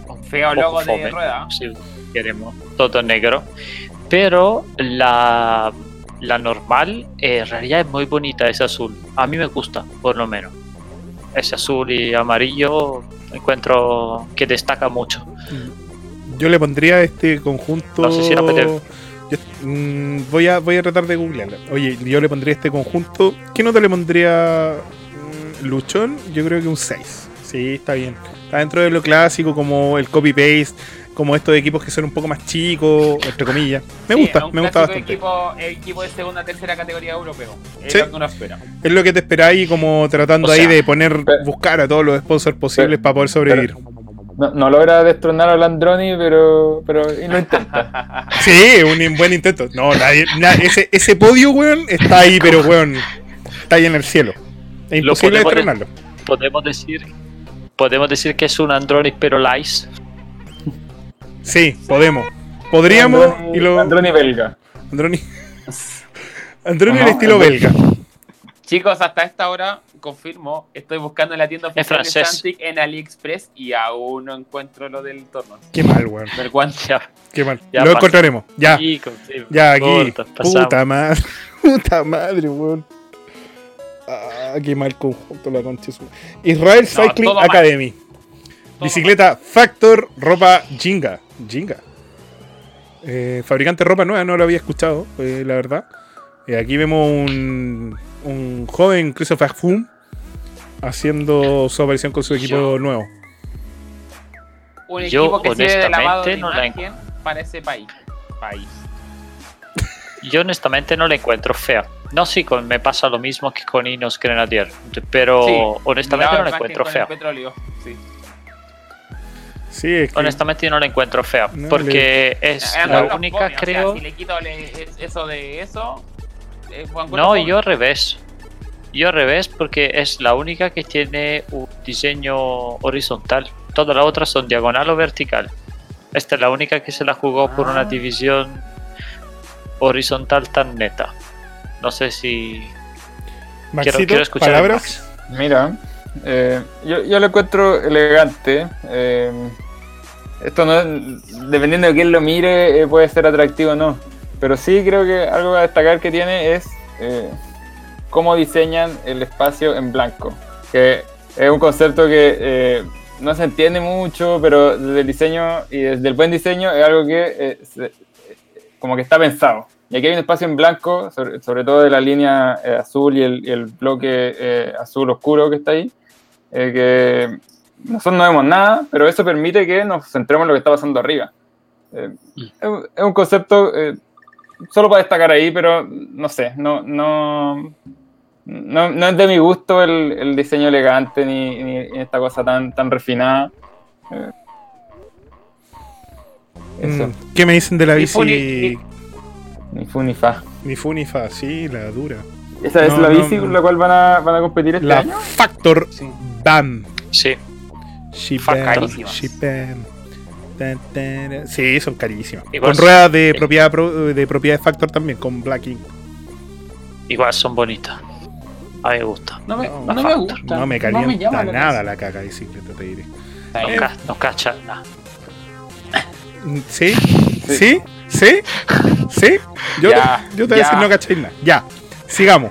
Un feo de rueda. si queremos, todo negro. Pero la la normal eh, en realidad es muy bonita, es azul. A mí me gusta, por lo menos. Ese azul y amarillo encuentro que destaca mucho. Yo le pondría este conjunto. No sé si era PT. Yo- mm, voy, a, voy a tratar de googlearla. Oye, yo le pondría este conjunto. ¿Qué nota le pondría mm, Luchón? Yo creo que un 6. Sí, está bien. Está dentro de lo clásico, como el copy-paste, como estos equipos que son un poco más chicos, entre comillas. Me Sí, gusta, un me gusta bastante. Equipo, equipo de segunda tercera categoría europeo. Es Sí. lo que uno espera. Es lo que te esperáis, como tratando O ahí de poner, pero- buscar a todos los sponsors posibles para poder sobrevivir. No, no logra destronar a Landroni, pero, pero y lo intenta. Sí, un buen intento. No, nadie, na- ese, ese podio, weón, está ahí, pero weón, está ahí en el cielo. Es Lo imposible podemos estrenarlo. Podemos decir, podemos decir que es un Android pero lice. Sí, podemos. Podríamos Landroni- y lo. Landroni belga. Androni. Androni Ajá, el estilo Androni. belga. Chicos, hasta esta hora, confirmo, estoy buscando en la tienda oficial de francés. Santic en AliExpress y aún no encuentro lo del torno. Qué mal, weón. Ya, Qué mal. Ya lo pasa. encontraremos. Ya. Ya, aquí. Puta madre. Puta madre, weón. Ah, qué mal conjunto la concha. Israel Cycling. Academy. Bicicleta Factor, ropa Jinga. Jinga. Eh, fabricante de ropa nueva, no lo había escuchado, eh, la verdad. Eh, aquí vemos un, un joven Christopher Froome haciendo su aparición con su equipo Yo- nuevo. Un Yo, equipo que sirve de lavado de honestamente, no la para ese país. País. Yo honestamente no la encuentro fea. No, sí, con, me pasa lo mismo que con Inos Grenadier, pero Sí, honestamente no la encuentro el fea. petróleo, sí. Sí, es que Honestamente no la encuentro fea, No, porque es Eh, la única, o sea, creo... si le quito le- eso de eso. eh, No, yo al revés. Yo al revés porque es la única que tiene un diseño horizontal. Todas las otras son diagonal o vertical. Esta es la única que se la jugó por Ah. una división horizontal tan neta. No sé si Maxito, quiero, quiero escuchar palabras. Max. Mira, eh, yo, yo lo encuentro elegante. eh, esto no dependiendo de quién lo mire, eh, puede ser atractivo o no. Pero sí creo que algo a destacar que tiene es eh, cómo diseñan el espacio en blanco. Que es un concepto que no se entiende mucho, pero desde el diseño y desde el buen diseño es algo que como que está pensado. Y aquí hay un espacio en blanco, sobre, todo de la línea azul y el, el bloque eh, azul oscuro que está ahí, eh, que nosotros no vemos nada, pero eso permite que nos centremos en lo que está pasando arriba. Eh, es, un- es un concepto eh, solo para destacar ahí, pero no sé, no, no, no, no es de mi gusto el, el diseño elegante ni, ni esta cosa tan, tan refinada. Eh, eso, Mm, ¿Qué me dicen de la bici? Ni fu ni fa. Ni fu ni fa, sí, la dura. ¿Esa es No, la no, bici no. con la cual van a, van a competir este La año? Factor Sí. BAM. Sí, She Fuck, bam, carísimas. she bam. Tan, tan, Sí, son carísimas. Igual con ruedas de eh. propiedad pro- de propiedad de Factor también, con Black Ink. igual son bonitas. A mí me gusta. No me, No, no me gusta. No me calienta llama la nada la caca de bicicleta, te diré. atención. No, ca- no cacha nada. ¿Sí? ¿Sí? ¿Sí? ¿Sí? Yo, Ya, yo te voy a decir no cacháis nada. Ya, sigamos.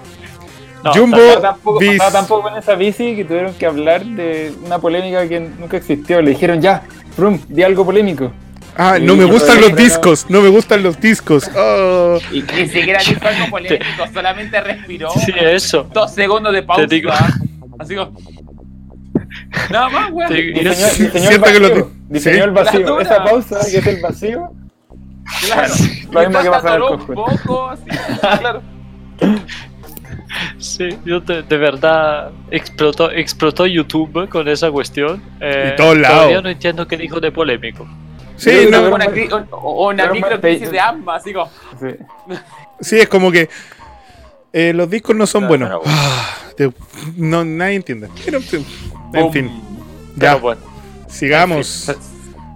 No, Jumbo tampoco, tampoco con esa bici que tuvieron que hablar de una polémica que nunca existió. Le dijeron ya, Frum, di algo polémico. Ah, no me gustan los discos, no me gustan los discos. Oh. Y ni siquiera dijo algo polémico, solamente respiró. Sí, eso. Dos segundos de pausa. Te digo. Así como. Nada más, weón. Te- Diseñó, diseñó el siento que vacío. diseñó sí. el vacío. Esa pausa que es el vacío. Claro. Lo mismo que pasa en el poco, claro. Sí, yo de, de verdad explotó, explotó YouTube con esa cuestión. Eh, Y todos lados. Todavía no entiendo qué dijo de polémico. Sí, no, Una, una Pero micro más- crisis de ambas, como. Sí. sí, es como que eh, los discos no son buenos. pero- Ah, te- no, nadie entiende. Pero, en boom. fin, Pero ya, bueno, sigamos.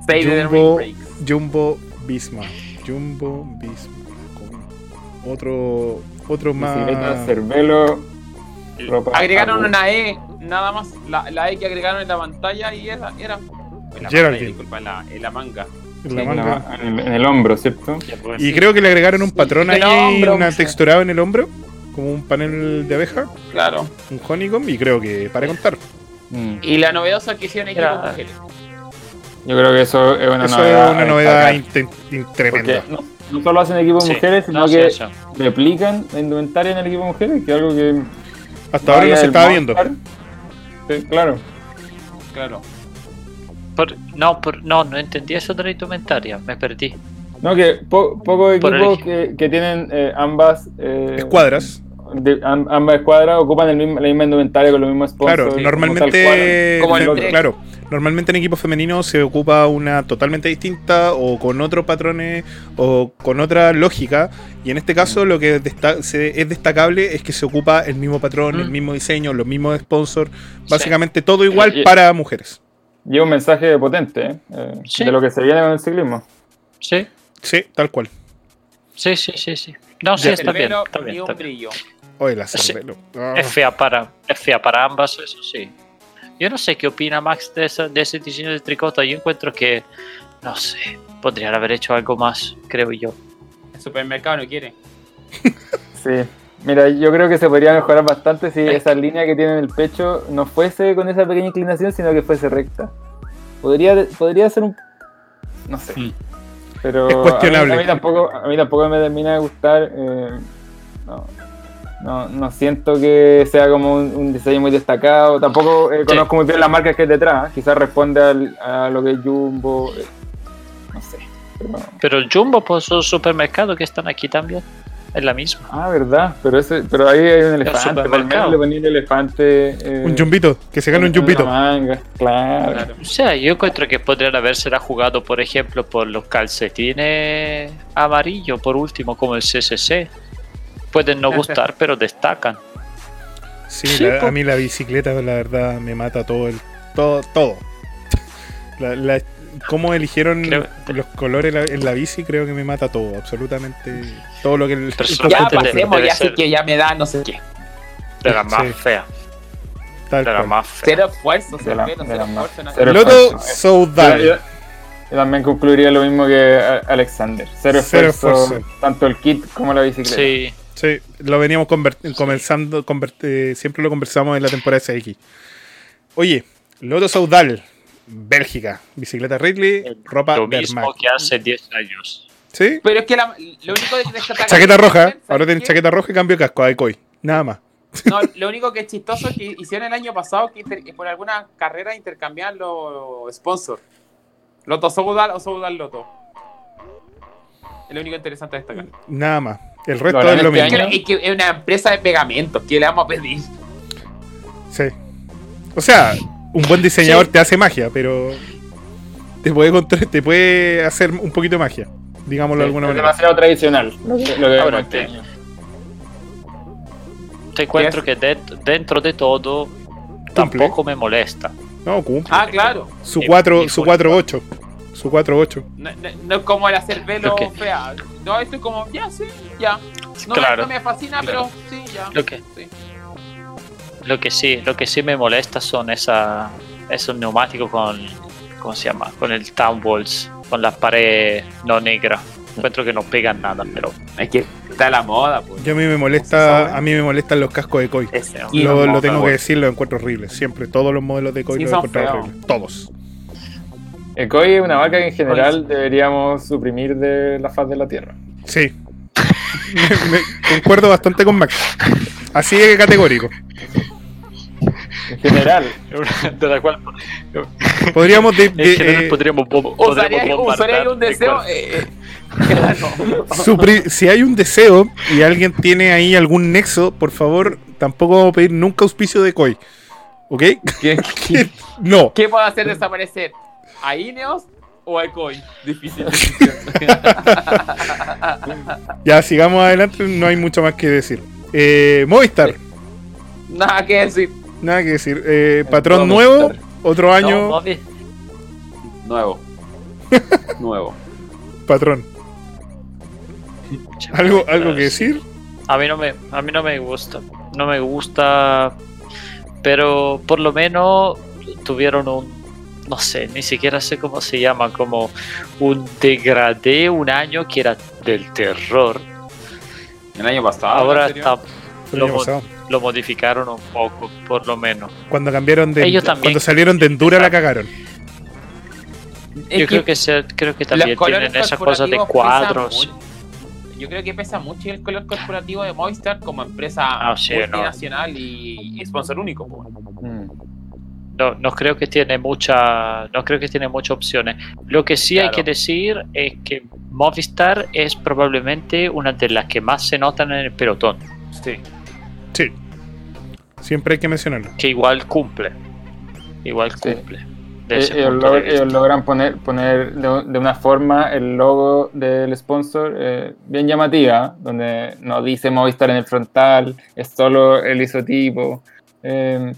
Jumbo. Jumbo Bisma. Jumbo Bisma. Otro, otro Bicicleta, más. Cervelo, ropa. Agregaron agua. una E, nada más. La, la E que agregaron en la pantalla y esa era. En la Geraldine. pantalla, disculpa, en la, en la manga. en la En, manga. la- en el, en el hombro, ¿cierto? pues. Y creo que le agregaron un patrón el ahí, hombro, una sí. texturado en el hombro, como un panel de abeja, Claro. un honeycomb, y creo que para contar. Mm. Y la novedosa que hicieron equipo Era- mujeres. Yo creo que eso es una Eso novedad. es una novedad tremenda. Porque no, no solo hacen equipo de Sí, mujeres, sino no, que replican la indumentaria en el equipo de mujeres, que es algo que. Hasta ahora no se estaba viendo. Sí, claro. Claro. Por- no, por- no, no entendí eso de la indumentaria, me perdí. No, que po- pocos equipos el- que, que tienen eh, ambas. eh, Escuadras. De- ambas escuadras ocupan el mismo, la misma indumentaria con los mismos sponsors. Claro, normalmente, Como el claro, normalmente en equipo femenino se ocupa una totalmente distinta o con otros patrones o con otra lógica. Y en este caso lo que desta- se- es destacable es que se ocupa el mismo patrón, el Mm. mismo diseño, los mismos sponsors, básicamente todo igual Y- para mujeres. Lleva un mensaje potente ¿eh? Eh, Sí. de lo que se viene con el ciclismo. Sí, Sí, tal cual. sí, sí, sí, sí. No, sí, está bien, está bien, un está Oye, la Sí. Ah. Es fea para, es fea para ambas, eso sí. Yo no sé qué opina Max de, esa- de ese diseño de tricota. Yo encuentro que, no sé, podrían haber hecho algo más, creo yo. El supermercado no quiere. Sí. Mira, yo creo que se podría mejorar bastante si esa línea que tiene en el pecho no fuese con esa pequeña inclinación, sino que fuese recta. Podría, podría ser un. No sé. Mm. Pero Es cuestionable. A mí, a mí tampoco, a mí tampoco me termina de gustar. eh, no, no, no siento que sea como un, un diseño muy destacado. Tampoco eh, conozco muy bien las marcas que hay detrás. Quizás responde al- a lo que es Jumbo. eh, no sé. Pero, Pero el Jumbo, pues son supermercados que están aquí también. Es la misma. Ah, verdad, pero ese, pero ahí hay un elefante, menos le ponía el elefante. eh, Un jumbito, que se gane un jumbito. manga, claro. Claro. O sea, yo encuentro que podrían habérsela jugado, por ejemplo, por los calcetines amarillos, por último, como el CCC. Pueden no gustar, pero destacan. Sí, Sí, la- po. a mí la bicicleta, la verdad, me mata todo el. Todo. todo. La, la- cómo eligieron Creo- los colores la- en la bici, creo que me mata todo, absolutamente. Todo lo que el, el Ya pasemos, ya sé que ya me da no sé qué. De la más Sí. fea. Tal De la cual. más fea. Cero esfuerzo, De la- de cero esfuerzo. nada. cero Loto esfuerzo. Yo, Soudal. yo- yo también concluiría lo mismo que Alexander. Cero Cero esfuerzo, esfuerzo. tanto el kit como la bicicleta. Sí, Sí, lo veníamos conver- eh, siempre lo conversamos en la temporada SX. Oye, Loto Saudal, Bélgica, bicicleta Ridley, ropa lo mismo Dermac. que hace 10 años. ¿Sí? Pero es que la- lo único de que destaca- Chaqueta roja, ¿sabes ahora tiene qué? chaqueta roja y cambio de casco, a Koi. Nada más. No, lo único que es chistoso es que hicieron el año pasado que, por alguna carrera intercambiaban los sponsors. Loto Soudal o Soudal Loto. Es lo único interesante a destacar. Nada más. El resto Lo es lo este mismo. año. Es que es una empresa de pegamentos. ¿Qué le vamos a pedir? Sí. O sea, un buen diseñador Sí. te hace magia, pero te puede, contra- te puede hacer un poquito de magia, digámoslo de Sí, alguna es manera. demasiado tradicional. Lo que, lo que Ahora, vemos este te- año. Te encuentro que de- dentro de todo tampoco me molesta. No, cumple. Ah, claro. su y- 4 y su fue- 4-8. Su 4-8. No, no- no es como el hacer velo fea. No, esto es como, ya, sí, ya. No, Claro. me, no me fascina, Claro. pero sí, ya. Lo que, Sí. lo que sí, lo que sí me molesta son esa, esos neumáticos con, ¿cómo se llama? Con el town walls, con la pared no negra. Encuentro que no pegan nada, pero Es que está la moda, pues. Yo a mí me molesta, a mí me molestan los cascos de Koi. Lo, lo tengo que decir, lo encuentro horrible. Siempre, todos los modelos de Koi Sí, los he son encontrado feos. horribles. Todos. Ekoi es una marca que en general deberíamos suprimir de la faz de la Tierra. Sí. Me- me- concuerdo bastante con Max. Así de categórico. En general, de la cual Podríamos de- en de- general eh, podríamos, podríamos usaría un deseo. eh, eh, claro. supri- si hay un deseo y alguien tiene ahí algún nexo, por favor, tampoco vamos a pedir nunca auspicio de Koi. ¿Ok? ¿Qué, No. ¿Qué puedo hacer desaparecer? ¿A Ineos o a Koi? Difícil decisión. Ya, sigamos adelante, no hay mucho más que decir. Eh, Movistar, Nada que decir. nada que decir. Eh, patrón Movistar. nuevo, otro año, No, Nuevo. Nuevo. patrón. ¿Algo, ¿Algo que decir? A mí no me, a mí no me gusta. No me gusta. Pero por lo menos tuvieron un. No sé, ni siquiera sé cómo se llama. Como un degradé un año que era del terror. El año pasado. Ahora está, lo, año mo- pasado. lo modificaron un poco, por lo menos. Cuando cambiaron de. Ellos también. Cuando salieron de Endura la cagaron. Es Yo creo que, se- creo que también tienen esas cosas de cuadros. mucho. Yo creo que pesa mucho el color corporativo de Movistar como empresa Ah, sí, no. multinacional y, y sponsor único. po. mm, No, no creo que tiene mucha, no creo que tiene muchas opciones. Lo que sí hay que decir es que Movistar es probablemente una de las que más se notan en el pelotón. Sí. Sí. Siempre hay que mencionarlo. que igual cumple. Igual Sí. cumple. Eh, ellos, log- logran poner, poner de, de una forma el logo del sponsor eh, bien llamativa, donde no dice Movistar en el frontal, es solo el isotipo. Eh,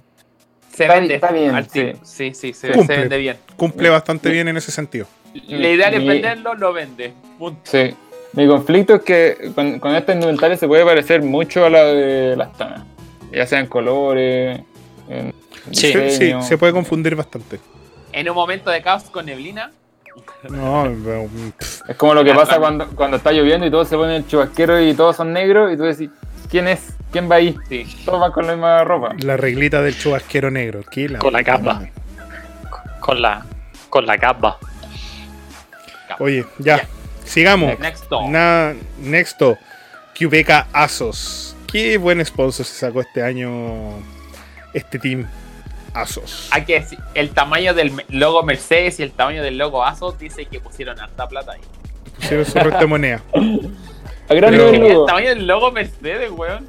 Se Está- vende. está bien, al sí. Sí, sí, se, Cumple. se vende bien. Cumple bastante bien en ese sentido. La idea es Mi- venderlo, lo vende. Punto. sí. Mi conflicto es que con, con esta indumentaria se puede parecer mucho a la de las Tana, ya sea en colores, en Sí. Sí, se puede confundir bastante. En un momento de caos con neblina, No, Es como lo que pasa cuando, cuando está lloviendo y todos se ponen el chubasquero y todos son negros y tú decís, ¿quién es? ¿Quién va ahí? sí. Todos van con la misma ropa. la reglita del chubasquero negro. ¿qué Con la capa. Con la, con la gamba. Oye, ya. Ya. Sigamos. Next door. Na, nexto, QBK Asos. Qué buen sponsor se sacó este año este team Asos. Hay que decir, el tamaño del logo Mercedes y el tamaño del logo ASOS dice que pusieron harta plata ahí. Pusieron su resto de moneda. A gran Pero- nivel, El Lugo. tamaño del logo Mercedes, weón.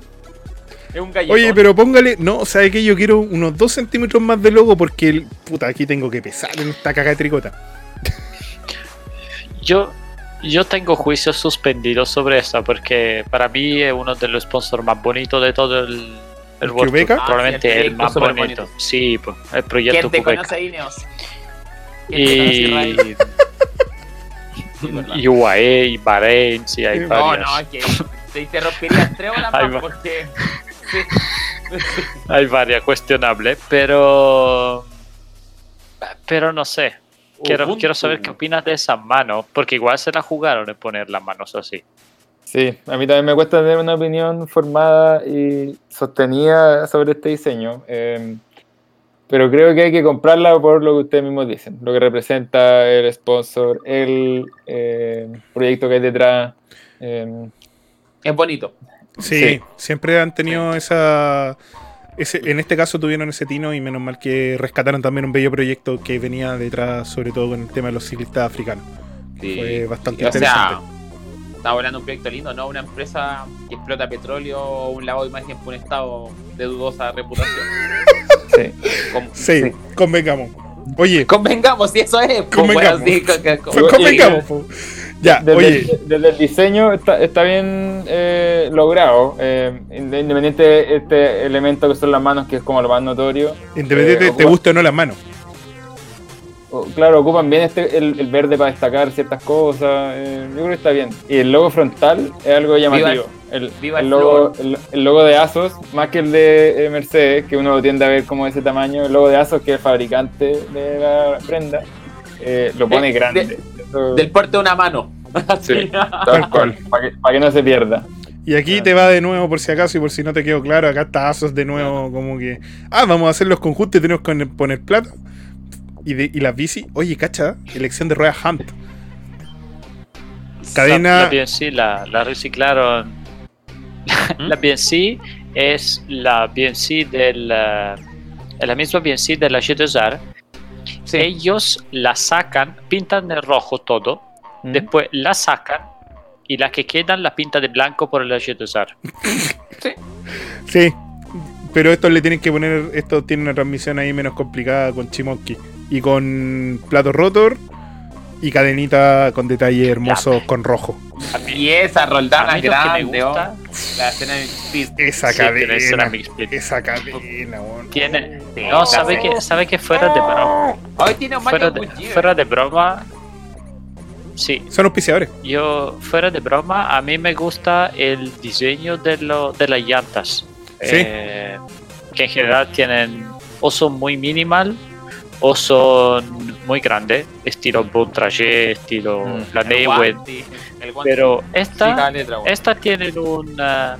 Es un galletón. Oye, pero póngale. No, ¿sabe qué? Yo quiero unos 2 centímetros más de logo porque, el, puta, aquí tengo que pesar en esta caga de tricota. Yo, yo tengo juicios suspendidos sobre esta porque para mí es uno de los sponsors más bonitos de todo el, el ¿El World. Ah, Probablemente sí, el más bonito. bonito. Sí, pues, el ¿Quién proyecto te Quebec. conoce, Ineos? ¿Quién te conoce, Israel? Y, UAE y Bahrein, sí, hay No, No, que te interrumpiría tres horas más porque. Sí. Hay varias cuestionables, pero. Pero no sé. Quiero, Ubuntu. quiero saber qué opinas de esas manos, porque igual se la jugaron en poner las manos así. Sí, a mí también me cuesta tener una opinión formada y sostenida sobre este diseño. eh, pero creo que hay que comprarla por lo que ustedes mismos dicen, lo que representa el sponsor, el eh, proyecto que hay detrás. eh, Es bonito. Sí, Sí. siempre han tenido esa. Ese, en este caso tuvieron ese tino y menos mal que rescataron también un bello proyecto que venía detrás, sobre todo con el tema de los ciclistas africanos. Sí. Fue bastante o sea, interesante. Estaba hablando de un proyecto lindo, no una empresa que explota petróleo o un lavado de imagen por un estado de dudosa reputación. sí. Convengamos. Oye, Convengamos, si eso es. pues, Convengamos. bueno, sí, pues convengamos. po. Ya, Desde, oye, el, desde el diseño está, está bien eh, logrado, eh, independiente de este elemento que son las manos, que es como lo más notorio. independiente eh, te guste o no las manos. Claro, ocupan bien este, el, el verde para destacar ciertas cosas. eh, yo creo que está bien. Y el logo frontal es algo llamativo. el, viva el el logo, el, el logo de Asos, más que el de eh, Mercedes, que uno lo tiende a ver como de ese tamaño. El logo de Asos, que es el fabricante de la prenda, eh, lo pone De- grande. de- Eso- Del porte de una mano. Sí. Tal cual. para que, para que no se pierda. Y aquí te va de nuevo, por si acaso y por si no te quedó claro, acá está Asos de nuevo, como que. Ah, vamos a hacer los conjuntos y tenemos que poner plata. Y, de, y las bici, oye, cacha, elección de ruedas Hunt. Cadena- La BNC la, la reciclaron. la BNC es la BNC del. eh, es la misma BNC de la G2R. Sí. Ellos la sacan, pintan de rojo todo, ¿Mm? después la sacan y las que quedan la pinta de blanco por la G2R. Sí, pero estos le tienen que poner. Esto tiene una transmisión ahí menos complicada con Chimonkey. Y con plato rotor y cadenita con detalles hermosos con rojo. Y esa roldana grande, oh, la escena Speed. Esa sí, tiene cadena. Esa cadena. Tiene, Sí, no, sabe que, sabe que fuera de broma, Hoy tiene un fuera de, fuera de broma, sí, Son auspiciadores. Yo, fuera de broma, a mí me gusta el diseño de, lo, de las llantas. Sí. Eh, que en general tienen o son muy minimal o son muy grandes, estilo Boat Trajet, estilo Mm. la guante. Pero esta, esta tiene un. ah,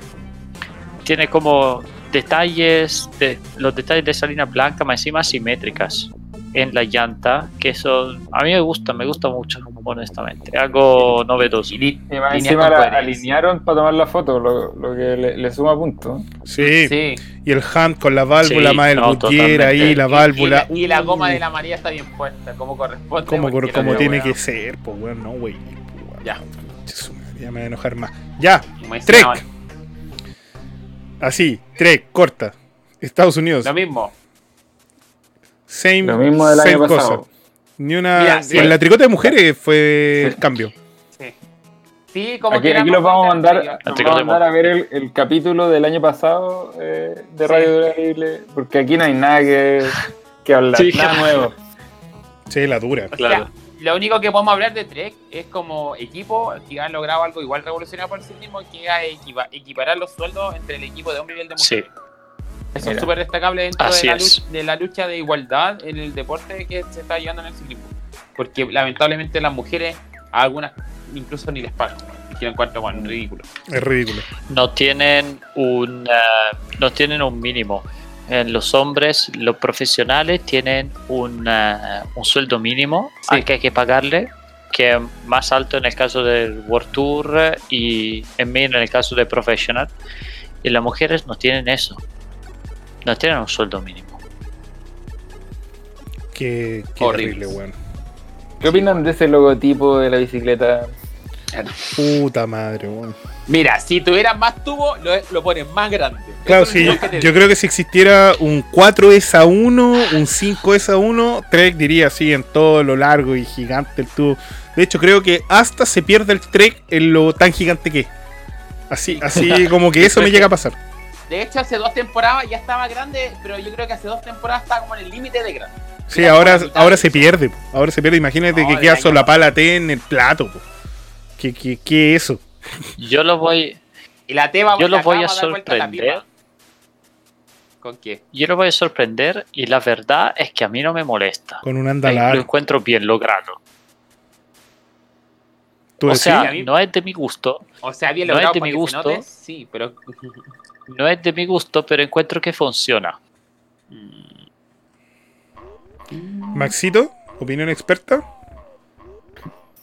tiene como detalles, de, los detalles de esa línea blanca, más encima simétricas en la llanta, que son. A mí me gusta, me gusta mucho, honestamente. Algo novedoso. Y encima la alinearon para tomar la foto, lo, lo que le, le suma puntos. Sí. Sí. Y el Hunt con la válvula Sí, más el no, Goodyear ahí, la válvula. Y, la, y la goma de la María está bien puesta, como corresponde. Como, como la tiene que ser, pues weón, no, wey. pues, Ya. Ya me voy a enojar más. Ya, como Trek. la- Así, Trek, corta. Estados Unidos. Lo mismo. Same, Lo mismo del same año cosa. pasado. Ni una. Mira, sí. en la tricota de mujeres fue el cambio. Sí. Sí, como Aquí, los vamos a mandar, vamos a que mandar a ver el, el capítulo del año pasado eh, de Sí. Radio Durable, porque aquí no hay nada que, que hablar, Sí. nada nuevo. Sí, la dura. O sea, Claro. lo único que podemos hablar de Trek es como equipo que han logrado algo igual revolucionario por sí mismo, que es equipa- equiparar los sueldos entre el equipo de hombre y el de Sí. Eso es súper destacable dentro de la, lucha, de la lucha de igualdad en el deporte que se está llevando en el ciclismo. Porque lamentablemente las mujeres, a algunas incluso ni les pagan. Que lo encuentro bueno, ridículo. Es ridículo. no tienen un eh, no tienen un mínimo. En los hombres, los profesionales tienen un, eh, un sueldo mínimo Sí. al que hay que pagarle, que es más alto en el caso del World Tour y en menos en el caso de Professional. Y las mujeres no tienen eso. No tienen un sueldo mínimo. Qué, qué Horrible. weón. ¿Qué opinan de ese logotipo de la bicicleta? Puta madre, weón. Mira, si tuvieran más tubo, lo, lo ponen más grande. Claro, Eso sí, yo, yo creo que si existiera un 4S a 1, un 5S a 1, Trek diría así en todo lo largo y gigante el tubo. De hecho, creo que hasta se pierde el Trek en lo tan gigante que es. Así, así como que eso me llega a pasar. De hecho, hace dos temporadas ya estaba grande, pero yo creo que hace dos temporadas estaba como en el límite de grande. Sí, Era ahora, ahora se pierde. Ahora se pierde. Imagínate No, que queda año solapala T en el plato. po. ¿Qué, qué, qué es eso? Yo lo voy, Y la T va Yo la lo voy a sorprender. ¿Con qué? yo lo voy a sorprender y la verdad es que a mí no me molesta. Con un andalar. Lo encuentro bien logrado. ¿Tú O decís? sea, no es de mi gusto, O sea, bien No es logrado de mi gusto. note, sí, pero... no es de mi gusto, pero encuentro que funciona. Maxito, opinión experta.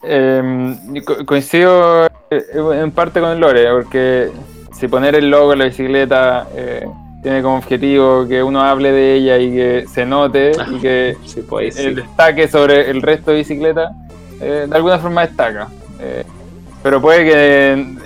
Eh, co- coincido eh, en parte con Lore, porque si poner el logo en la bicicleta eh, tiene como objetivo que uno hable de ella y que se note y que Sí, pues, el destaque sobre el resto de bicicleta, eh, de alguna forma destaca. Eh, pero puede que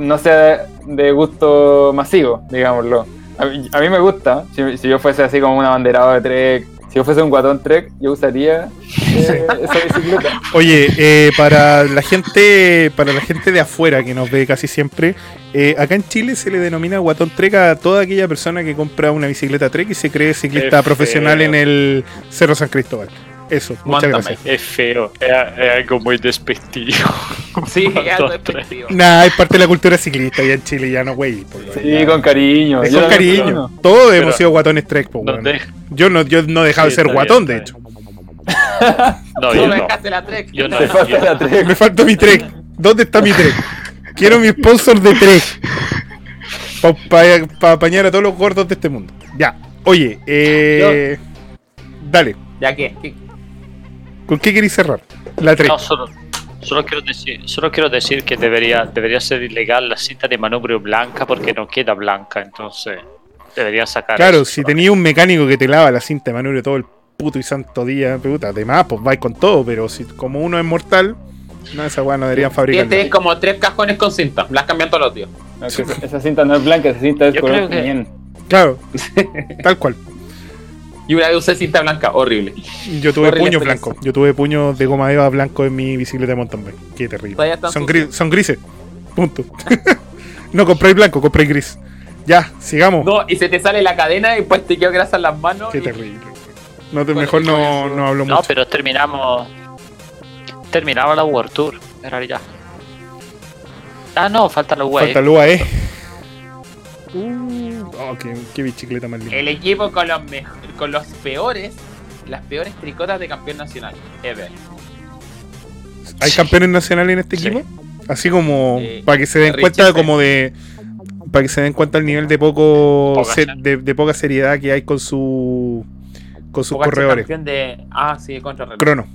no sea de gusto masivo, digámoslo. A mí, a mí me gusta, si, si yo fuese así como un abanderado de Trek, si yo fuese un guatón Trek, yo usaría eh, esa bicicleta. Oye, eh, para la gente, para la gente de afuera que nos ve casi siempre, eh, acá en Chile se le denomina guatón trek a toda aquella persona que compra una bicicleta trek y se cree ciclista Qué profesional feo. en el Cerro San Cristóbal. Eso, muchas gracias. Es feo, es, es algo muy despectivo. Sí, es algo tres. despectivo. Nah, es parte de la cultura ciclista ya en Chile, ya no, güey. Sí, con cariño. Es con cariño. Todos Pero- hemos sido guatones trek, po, No, weón. de- Yo no, yo no he dejado Sí, de ser bien, guatón, de hecho. no, yo me no. dejaste la Trek. Yo no. Te falta la Trek. Me falta mi trek. ¿Dónde está mi trek? Quiero mi sponsor de trek. Para apañar a todos los gordos de este mundo. Ya. Oye, eh. Dale. ¿Ya qué? ¿Con qué queréis cerrar? La trek. No, solo, solo quiero decir, solo quiero decir que debería, debería ser ilegal la cinta de manubrio blanca porque no queda blanca, entonces debería sacar. Claro, eso. si tenía un mecánico que te lava la cinta de manubrio todo el puto y santo día, puta, además, pues vais con todo, pero si como uno es mortal, no, esa weá no deberían fabricarla. Tienes como tres cajones con cinta. Las cambian todos los días. No, esa, cinta no es blanca, esa cinta es Yo color que-. Claro, tal cual. Y una vez usé cinta blanca, horrible. Yo tuve Horrible puños blancos. Yo tuve puños de goma eva blanco en mi bicicleta de mountain bike. Qué terrible. Son, gris- son grises. Punto. no compréis blanco, compréis gris. Ya, sigamos. No, y se te sale la cadena y pues te quedó grasa en las manos. Qué y- terrible. No te- mejor no, no hablo No, mucho. pero terminamos. Terminaba la World Tour, en realidad. Ah, no, falta la UAE. Falta Lua, eh. Uh, oh, qué, qué bicicleta más linda. El equipo con los, con los peores, las peores tricotas de campeón nacional. Ever. ¿Hay campeones nacionales en este Sí. equipo? Así como Sí. para que se den cuenta Fent. como de para que se den cuenta el nivel de poco Poca se- de, de poca seriedad que hay con su con sus corredores. campeón de. Ah, sí, contra reloj. Crono.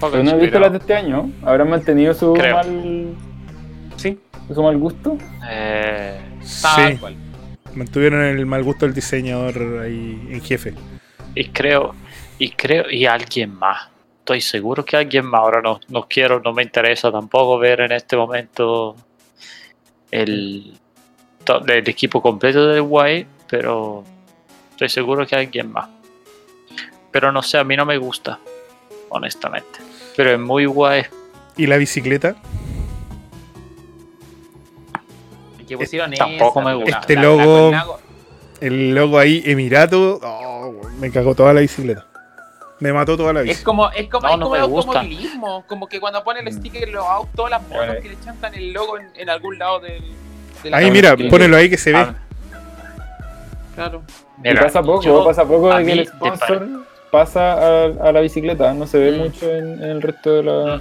Pero no he visto las de este año. ¿Habrán mantenido su Creo. mal, Sí, su mal gusto? Eh, Sí, cual. mantuvieron el mal gusto del diseñador ahí en jefe. y creo, y creo, y alguien más. Estoy seguro que alguien más. Ahora no, no quiero, no me interesa tampoco ver en este momento el, del equipo completo del UAE, pero estoy seguro que hay alguien más. Pero no sé, a mí no me gusta, honestamente. Pero es muy UAE. ¿Y la bicicleta? Que pusieron Tampoco esa, me gusta. Este la- logo-. El logo ahí, Emirato. oh, me cagó toda la bicicleta. Me mató toda la Es bici. como, es como, No, es no como automovilismo, como que cuando ponen el Mm. sticker en los autos, todas las motos Vale. que le chantan el logo en, en algún lado del. de la- Ahí, mira, ponelo ahí que se ve. Ah, Claro. Y mira, pasa poco, yo- pasa poco de que el sponsor pasa a, a la bicicleta, no se ve Mm. mucho en, en el resto de la...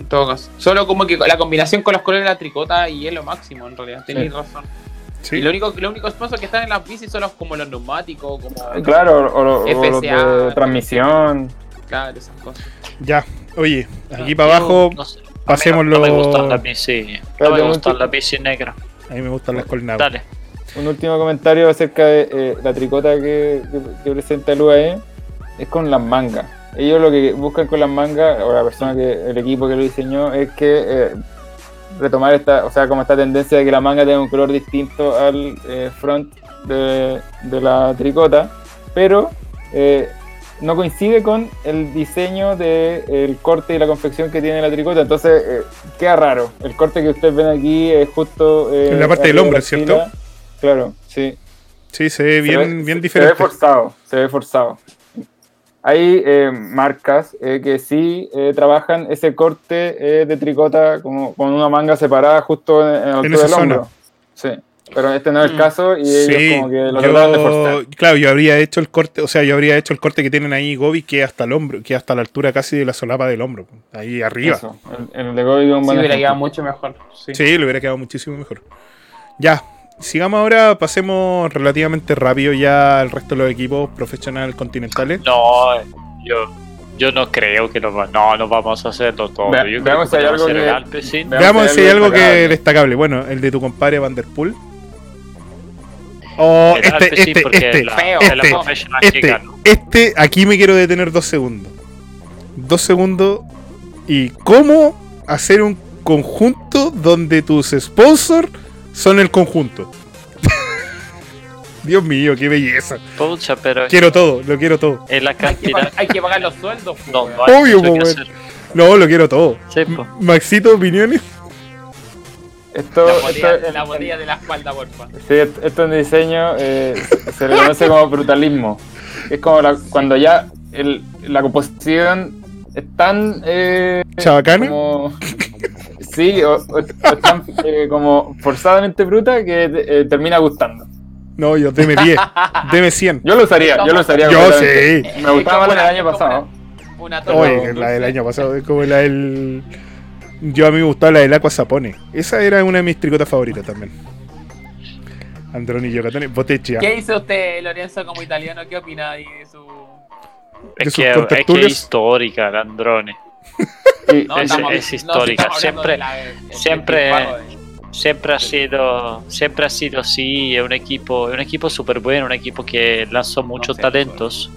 En todo caso. Solo como que la combinación con los colores de la tricota y es lo máximo, en realidad. Tenéis Sí. razón. Sí. Y lo único, lo único sponsor que están en las bicis son los, como los neumáticos, como. Claro, o, o los FCA. de transmisión. Claro, esas cosas. Ya, oye, aquí para abajo, no sé, pasemos no, me gustan las bici. No me gustan las bici negras. a mí me gustan las colnadas. Dale. Un último comentario acerca de eh, la tricota que, que- que presenta el UAE es con las mangas. Ellos lo que buscan con las mangas, o la persona que, el equipo que lo diseñó, es que eh, retomar esta, o sea, como esta tendencia de que la manga tenga un color distinto al eh, front de, de la tricota, pero eh, no coincide con el diseño del corte y la confección que tiene la tricota, entonces eh, queda raro. El corte que ustedes ven aquí es justo En la parte del de hombro, ¿cierto? Claro, sí. Sí, se ve bien, Se ve- bien diferente. Se ve forzado, se ve forzado. Hay eh, marcas eh, que sí eh, trabajan ese corte eh, de tricota como con una manga separada justo en, en esa del zona. hombro. Sí, pero este no es el Mm. caso y ellos Sí, como que lo tratan de forzar. claro, yo habría hecho el corte, o sea, yo habría hecho el corte que tienen ahí Gobi, que hasta el hombro, que hasta la altura casi de la solapa del hombro, ahí arriba. Eso, el, el de Gobi Sí, hubiera ejemplo. quedado mucho mejor. Sí. Sí, le hubiera quedado muchísimo mejor. Ya, sigamos ahora, pasemos relativamente rápido ya al resto de los equipos profesionales continentales. No, yo, yo no creo que nos va, no, no vamos a hacerlo todo. Vea- yo creo veamos que si hay algo que-. Veamos Veamos si hay algo que destacable. destacable. Bueno, el de tu compadre Vanderpool. Oh, El este, este, este, la, feo, este, este, chicano. este, aquí me quiero detener dos segundos. Dos segundos. ¿Y cómo hacer un conjunto donde tus sponsors son el conjunto? Dios mío, qué belleza. Pucha, pero Quiero todo, lo quiero todo. es la Hay, que cantidad. pagar, hay que pagar los sueldos. pues, No, no hay Obvio, hacer. No, lo quiero todo. Sí, po. Maxito, opiniones. Esto, La esto- botella, la botella de la espalda, porfa. Sí, esto esto en diseño eh, se le conoce como brutalismo. Es como la- cuando ya el- la composición es tan... eh, Chabacana. como- sí, o, o- o tan eh, como forzadamente bruta que eh, termina gustando. No, yo deme 10, deme 100. Yo lo usaría, yo lo usaría. Yo sí. Me gustaba más la del año pasado. Una, Oye, la del año pasado es como la del. Yo a mí me gustaba la del Aqua Sapone. Esa era una de mis tricotas favoritas también. Androni Yocatone, Boteccia. ¿Qué dice usted, Lorenzo, como italiano? ¿Qué opina ahí de su.? de Es sus que, es que histórica, Androne. No, Es- estamos- es no, histórica. Siempre- de la- siempre- de- Siempre ha sido, siempre ha sido así, es un equipo, es un equipo súper bueno, un equipo que lanzó muchos sé, talentos.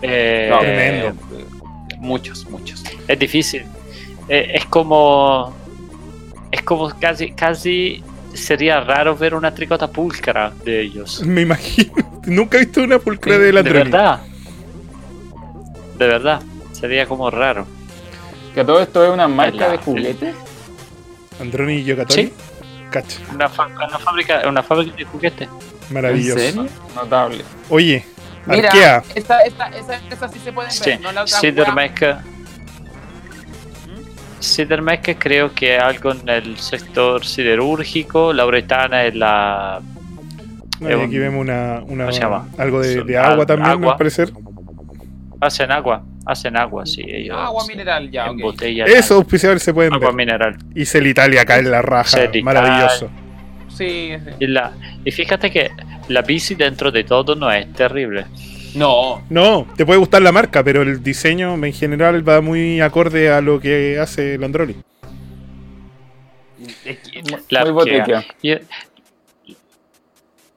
Eh, No, Tremendo. Muchos, muchos. Es difícil. Eh, es como, es como casi, casi sería raro ver una tricota pulcra de ellos. Me imagino. Nunca he visto una pulcra Sí, del de verdad. De verdad. Sería como raro. Que todo esto es una marca La- de juguetes. Androni Yocatone. Sí. Cacha. Una, una fábrica, una fábrica de juguetes. Maravilloso. ¿En serio? Notable. Oye, Mira, Arkea. esta, esta, esa, esa sí se pueden Sí. ver, no la otra. Sidermec. Sidermec creo que algo en el sector siderúrgico. Lauretana es la. No, es y un- aquí vemos una, una- ¿cómo se llama? algo de, agua también, agua. al parecer. Hacen agua. Hacen agua, sí. Ellos Agua mineral, ya, en ok. botella. Esos auspiciadores se pueden Agua ver. mineral. Y Celitalia acá en la raja. Maravilloso. Sí, sí. Y, la, y fíjate que la bici dentro de todo no es terrible. No, No, te puede gustar la marca, pero el diseño en general va muy acorde a lo que hace el que La Muy Arkea.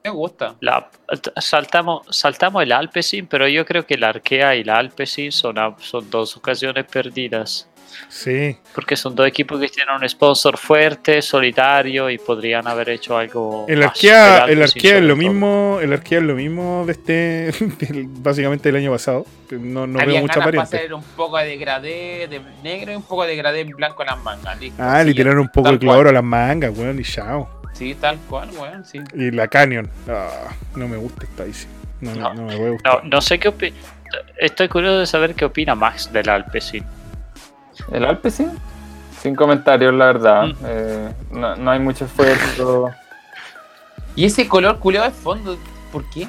Me gusta. la, saltamos, saltamos el Alpecin, pero yo creo que la Arkea y la Alpecin son, son dos ocasiones perdidas. Sí. Porque son dos equipos que tienen un sponsor fuerte, solitario y podrían haber hecho algo. El más. Alpecin el Arquea es lo mismo, el Arquea es lo mismo de este, del- básicamente del año pasado. No, no veo mucha hacer un poco de degradé de negro y un poco de degradé en blanco en las mangas. listo. Ah, le Sí, tiraron un poco de cloro cual. a las mangas, weón, y chao. Sí, tal cual, weón, sí. Y la Canyon. Ah, no me gusta esta bici. No, me- No. no me puede No, gustar. no sé qué opina. Estoy curioso de saber qué opina Max del Alpecin. El Alpecin, sin comentarios, la verdad. Mm. Eh, no, no hay mucho esfuerzo. Y ese color culeado de fondo, ¿por qué?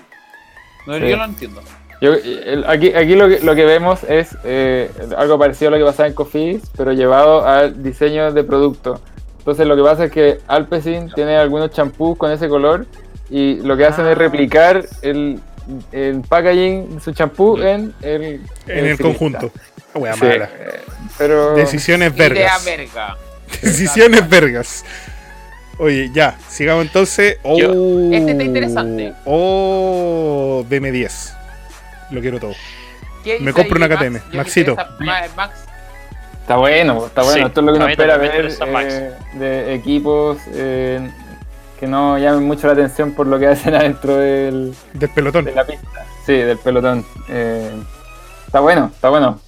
No, Sí. Yo no lo entiendo. Yo, el- aquí aquí lo, que, lo que vemos es eh, algo parecido a lo que pasaba en Cofidis, pero llevado al diseño de producto. Entonces lo que pasa es que Alpecin tiene algunos champús con ese color y lo que hacen Ah. es replicar el, el packaging de su champú en el, en el conjunto. Wea Sí, mala. eh, pero Decisiones vergas. verga. Decisiones vergas. Oye, ya, sigamos entonces. Oh, Yo- Este está interesante. Oh, DM10. Lo quiero todo. ¿Qué Me compro una Max? KTM. Que Maxito. Max, está bueno, está bueno. Sí, Esto es lo que uno espera ver eh, de equipos eh, que no llamen mucho la atención por lo que hacen adentro del, Del pelotón. de la pista. Sí, del pelotón. Eh, está bueno, está bueno.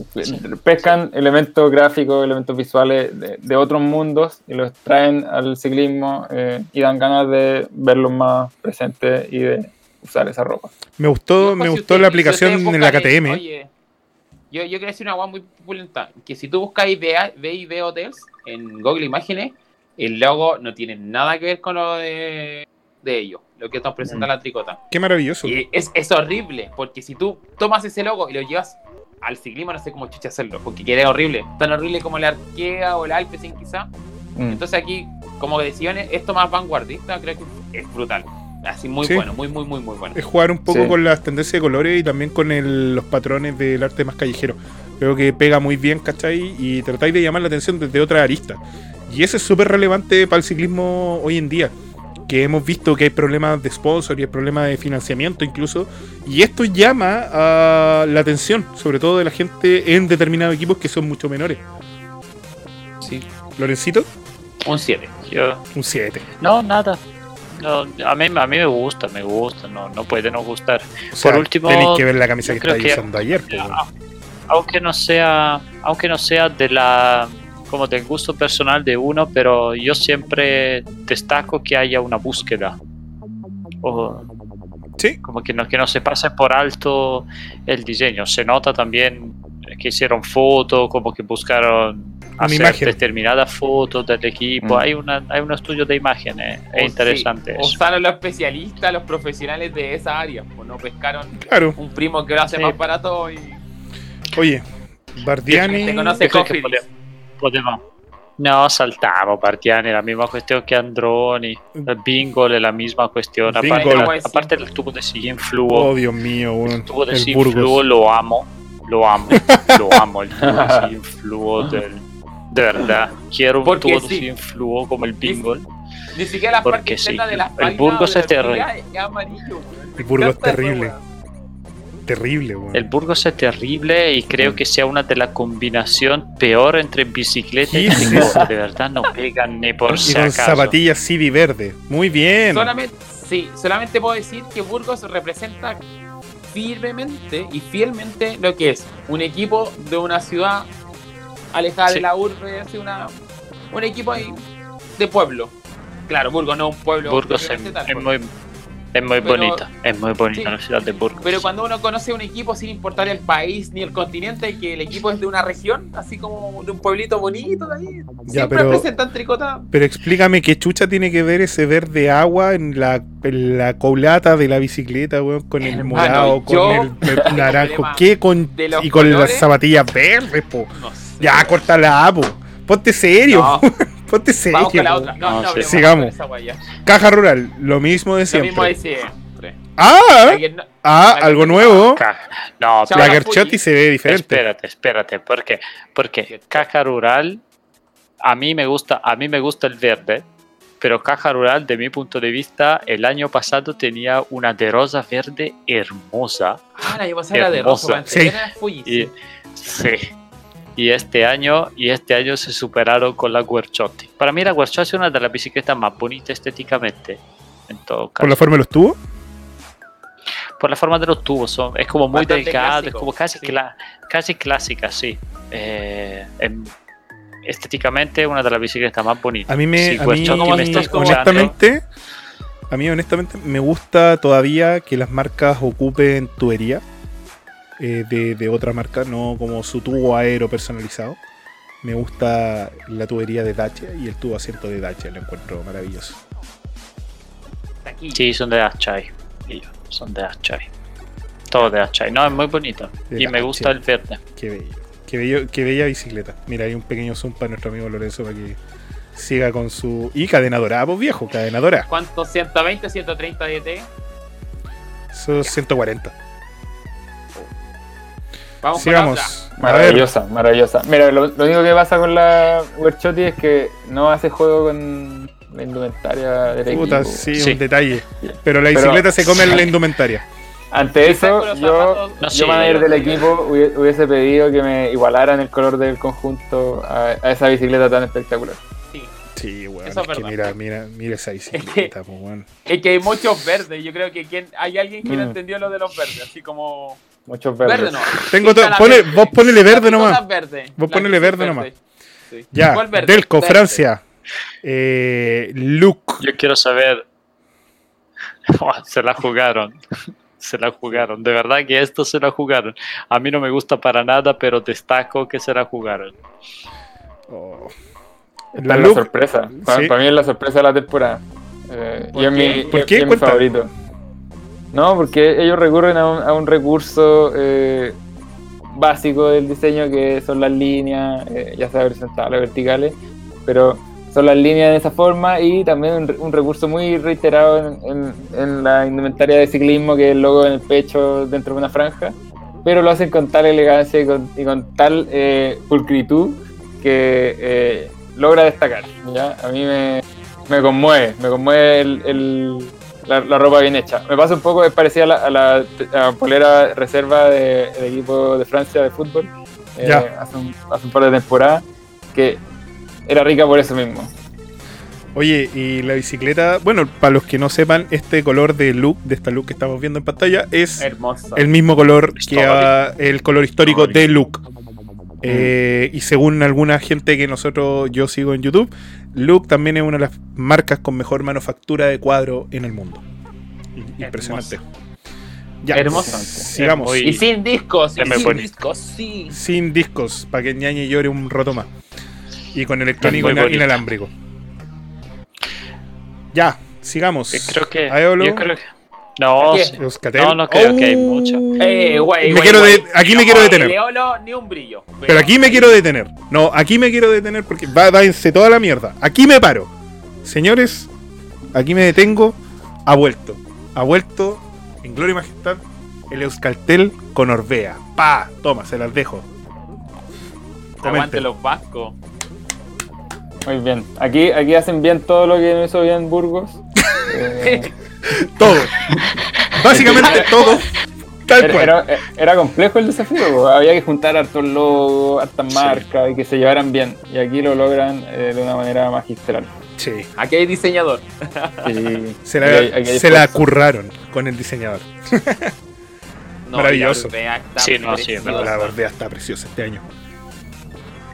Pescan elementos gráficos, elementos visuales de, de otros mundos y los traen al ciclismo eh, y dan ganas de verlos más presentes y de usar esa ropa. Me gustó, me si gustó usted- la aplicación en la en- KTM. Oye, yo, yo quiero decir una guay muy pulenta. Que si tú buscáis B&B Hotels en Google Imágenes, el logo no tiene nada que ver con lo de, de ellos, lo que están presentando Mm. la tricota. Qué maravilloso. Y es, es horrible, porque si tú tomas ese logo y lo llevas al ciclismo, no sé cómo chucha hacerlo, porque queda horrible. Tan horrible como la Arkea o el Alpecin quizá. Mm. Entonces aquí, como decisiones, esto más vanguardista, creo que es brutal. Así muy Sí. bueno, muy, muy, muy, muy bueno. Es jugar un poco Sí. con las tendencias de colores y también con el- los patrones del arte más callejero. Creo que pega muy bien, ¿cachai? Y tratáis de llamar la atención desde otra arista. Y eso es súper relevante para el ciclismo hoy en día. Que hemos visto que hay problemas de sponsor y hay problemas de financiamiento incluso. Y esto llama a la atención, sobre todo de la gente en determinados equipos que son mucho menores. Sí. Lorencito, Un 7. Yo, un 7. no, nada. No, a, mí, a mí me gusta, me gusta, no, no puede no gustar. O sea, Por último, tenéis que ver la camisa que estáis usando ayer. weón. aunque no sea aunque no sea de la como del gusto personal de uno pero yo siempre destaco que haya una búsqueda o Sí, como que no que no se pase por alto el diseño se nota también que hicieron fotos como que buscaron hacer imagen. determinadas fotos del equipo Mm. hay una hay un estudio de imágenes es interesante eso. Usaron los especialistas, los profesionales de esa área. Pues no pescaron claro. un primo que lo hace Sí. más barato y Oye, Bardiani. te conoce Cofidis. pode- podemos no saltamos Partiani la misma cuestión que Androni el Bingo es la misma cuestión aparte, Bingo. la- aparte del tubo de sillín fluo Oh, Dios mío, weón. el tubo de sillín fluo lo amo lo amo lo amo el tubo de sillín fluo del de verdad quiero un Porque tubo de sí. sillín fluo como el Bingo Ni siquiera la Porque parte sí, de las el Burgos es terrible. es El Burgos eso, terrible. Terrible, weón. el Burgos es terrible y creo que sea una de las combinaciones peor entre bicicleta y ¿Qué es ciclista. De verdad no pegan ni por y si acaso. zapatillas CD verde. Muy bien. Solamente, sí, solamente puedo decir que Burgos representa firmemente y fielmente lo que es un equipo de una ciudad alejada Sí. de la urbe, así una, un equipo ahí de pueblo. Claro, Burgos no es un pueblo. Burgos es, propiamente tal, es muy, es muy Pero- bonita, es muy bonita sí. la ciudad de Burgos. Pero cuando uno conoce un equipo sin importar el país ni el continente, que el equipo es de una región, así como de un pueblito bonito de ahí, Ya, siempre pero- presentan tricota. Pero explícame qué chucha tiene que ver ese verde agua en la, en la colata de la bicicleta, weón, con el morado, con yo el, el naranjo. ¿Qué con y con las zapatillas verdes, po? No sé. Ya, córtala, po. Ponte serio, No, ponte serio. vamos con la po. otra. No, No, sí. Sigamos. Caja rural, lo mismo de Lo mismo siempre. de siempre. Ah, no- ah, algo nuevo. No, La Gerchotti se ve diferente. espérate, espérate, ¿por qué? Porque caja rural, a mí me gusta, a mí me gusta el verde, pero caja rural, de mi punto de vista, el año pasado tenía una de rosa verde hermosa. Ah, la llevó a la de rosa. Sí. Y, sí. Y este año y este año se superaron con la Guerciotti. Para mí la Guerciotti es una de las bicicletas más bonitas estéticamente. En todo caso. ¿Por la forma de los tubos? Por la forma de los tubos, son, es como muy Bastante delgado, es como casi, sí. cla- casi clásica, sí. Eh, em- estéticamente una de las bicicletas más bonitas. A mí me, a mí, me honestamente, a mí honestamente me gusta todavía que las marcas ocupen tubería eh, de, de otra marca, no como su tubo aero personalizado. Me gusta la tubería de Dacia y el tubo asiento de Dacia, lo encuentro maravilloso. Sí, son de Achai. ellos, Son de Achai. Todo de Achai. No, es muy bonito. De Y me Achai. gusta el verde. Qué bello. Qué, bello, qué bella bicicleta. Mira, hay un pequeño zoom para nuestro amigo Lorenzo para que siga con su... Y cadena dorada, pues viejo, cadena dorada. ¿Cuánto? 120, 130 DT. Son 140. Vamos. Sigamos. Maravillosa, maravillosa. Mira, lo, lo único que pasa con la Werchotti es que no hace juego con la indumentaria del puta, equipo. sí, Sí. un detalle. Pero la Pero- bicicleta se come en la indumentaria. Ante eso, yo, No, yo sí, manager yo- del equipo, hubie- hubiese pedido que me igualaran el color del conjunto a, a esa bicicleta tan espectacular. Sí. Weón. Eso Es es que mira, mira, mira esa bicicleta, pues, weón. Es que hay muchos verdes. Yo creo que quien, hay alguien que no Mm. entendió lo de los verdes. Así como. Muchos verdes. Verde no. Tengo pone- verde. vos ponele verde nomás. es verde. Vos ponele es verde nomás. Sí. Ya, ¿Cuál verde? Delco, Verde. Francia. Eh, Luke. Yo quiero saber. se la jugaron. Se la jugaron. De verdad que esto se la jugaron. A mí no me gusta para nada, pero destaco que se la jugaron. Oh. Esta La es la Luke. sorpresa. Para, Sí. para mí es la sorpresa de la temporada. Eh, ¿Por y es mi, ¿Por qué? y es mi favorito. No, porque ellos recurren a un, a un recurso eh, básico del diseño que son las líneas, eh, ya sea horizontales verticales, pero son las líneas de esa forma y también un, un recurso muy reiterado en, en- en la indumentaria de ciclismo que es el logo en el pecho dentro de una franja, pero lo hacen con tal elegancia y con, y con tal eh, pulcritud que eh, logra destacar. ¿ya? A mí me, me conmueve, me conmueve el- el- la, la ropa bien hecha. Me pasa un poco, es parecida a la, a la- a la polera reserva de- del equipo de Francia de fútbol eh, Ya. hace, un, hace un par de temporadas, que era rica por eso mismo. Oye, y la bicicleta, bueno, para los que no sepan, este color de look, de esta look que estamos viendo en pantalla, es el mismo color que el color histórico Histórico. de Look. Eh, y según alguna gente que nosotros yo sigo en YouTube, Look también es una de las marcas con mejor manufactura de cuadro en el mundo. Impresionante. Ya, Hermoso. Sigamos. Y sin discos. Y sin discos, sí. Sin discos, para que ñañe llore un roto más. Y con electrónico inalámbrico. Ya, sigamos. Eh, Creo que. Aeolo. Yo creo que. No. No, no creo que hay mucho. Eh, güey, Me quiero aquí me No, quiero detener. ni un brillo. Pero aquí me quiero detener. No, aquí me quiero detener porque va, váyanse toda la mierda. Aquí me paro. Señores, aquí me detengo. Ha vuelto. Ha vuelto en Gloria y Majestad el Euskaltel con Orbea. Pa, toma, se las dejo. Aguante Comenten. los vascos. Muy bien. Aquí, aquí hacen bien todo lo que no hizo bien Burgos. Eh, Todo. Básicamente todo. Tal era, cual. era- era complejo el desafío, había que juntar hartos logos, hartas marcas y que se llevaran bien. Y aquí lo logran eh, de una manera magistral. Sí. Aquí hay diseñador. Se hay- la, hay se la curraron con el diseñador. No, Maravilloso. la está Sí, no, sí, es preciosa. La Orbea está preciosa este año.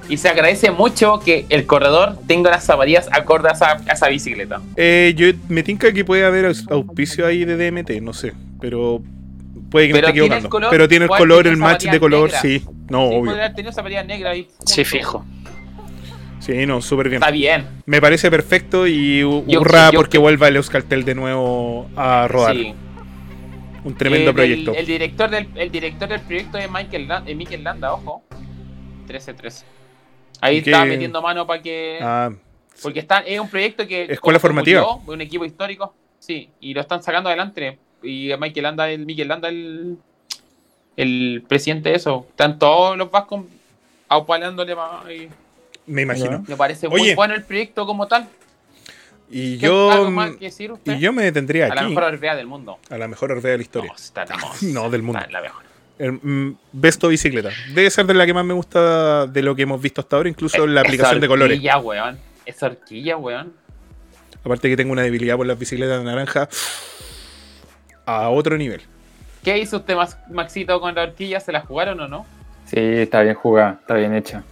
Y se agradece mucho que el corredor tenga las zapatillas acorde a esa, a esa bicicleta. Eh, yo me tinca que puede haber aus- auspicio ahí de DMT, no sé, pero puede que me esté equivocando. color, pero tiene el color, tiene el match de color, sí. No, sí, obvio. podría haber tenido zapatillas negras ahí. Sí, fijo. Sí, no, súper bien. Está bien. Me parece perfecto y hurra yo- porque vuelva el Euskaltel de nuevo a rodar. Sí. Un tremendo Eh, proyecto. el, director del, el director del proyecto es Michael, eh, Mikel Landa, ojo. 13-13. Ahí ¿Y qué? está metiendo mano para que. Ah, Porque está, es un proyecto que. Escuela formativa. murió, un equipo histórico. Sí, y lo están sacando adelante. Y Michael Landa, el Mikel Landa, el, el presidente de eso. Están todos los vascos aupalándole más. y me imagino. Me parece Oye. muy bueno el proyecto como tal. Y ¿Qué- yo que y yo me detendría a la aquí mejor Orbea del mundo. a la mejor Orbea de la historia. No, está hermosa. No, del mundo. Está la mejor. El, mm, Besto bicicleta. Debe ser de la que más me gusta de lo que hemos visto hasta ahora, incluso la aplicación de colores. horquilla, weón. Esa horquilla, weón. Aparte que tengo una debilidad por las bicicletas naranja a otro nivel. ¿Qué hizo usted, Max- Maxito, con la horquilla? ¿Se la jugaron o no? Sí, está bien jugada, está bien hecha.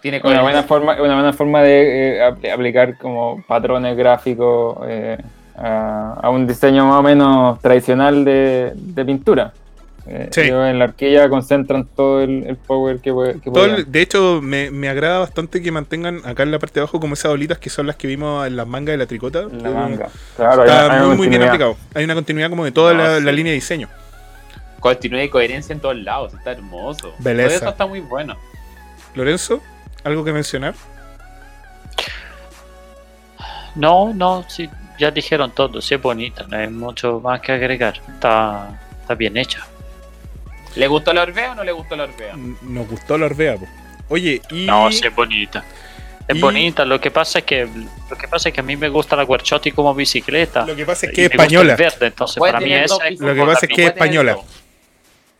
Tiene Una buena forma, una buena forma de eh, apl- aplicar como patrones gráficos eh, a, a un diseño más o menos tradicional de, de pintura. Eh, Sí. en la horquilla concentran todo el, el power que, puede- que Todo el- de hecho, me, me agrada bastante que mantengan acá en la parte de abajo como esas bolitas que son las que vimos en las mangas de la tricota. En la Eh, manga. Claro, hay- Está hay muy, bien aplicado. Hay una continuidad como de toda No, la, sí. la línea de diseño. Continuidad y coherencia en todos lados. Está hermoso. Beleza. Todo eso está muy bueno. Lorenzo, ¿algo que mencionar? No, no, sí, ya dijeron todo, sí es bonita, no hay mucho más que agregar. Está, está bien hecha. ¿Le gustó la Orbea o no le gustó la Orbea? Nos gustó la Orbea. po. Oye, y. No, sí es bonita. Es y- bonita, lo que pasa es que lo que pasa es que a mí me gusta la Guarchotti como bicicleta. Lo que pasa es que es española. verde, entonces para mí esa es Lo que pasa es que es española.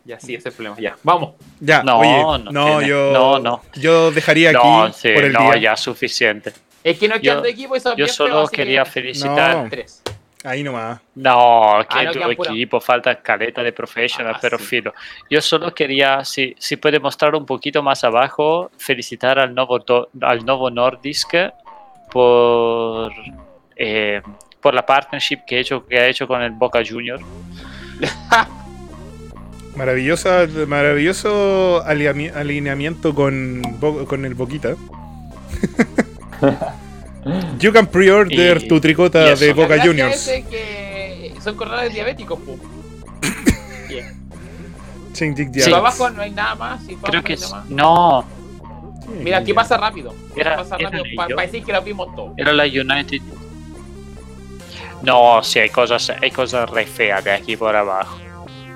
Ya, sí, ese es el problema. Ya, vamos. Ya, No, oye, no no, tiene- yo, no, no. yo dejaría aquí No, sí, por el no, día. ya suficiente. Es que no Yo- quedan de equipo y son Yo solo así quería que- felicitar. No. Tres. Ahí nomás. No, que Ah, no, tu quedan pura- equipo, falta caleta de professional, Ah, pero sí. filo. Yo solo quería, si, si puede mostrar un poquito más abajo, felicitar al nuevo, do- al nuevo Nordisk por, eh, por la partnership que, he hecho, que ha hecho con el Boca Junior. Maravillosa, maravilloso alineami- alineamiento con, con el Boquita. you can pre-order Y- tu tricota de Boca Juniors. es que son corredores diabéticos. Bien. Ching, Si. Sí. abajo no hay nada más. si Creo que no es- no, Mira, aquí pasa rápido. Era- pasa era rápido yo. decir que lo vimos todo. era la United. No, sí, hay cosas, hay cosas re feas de aquí por abajo.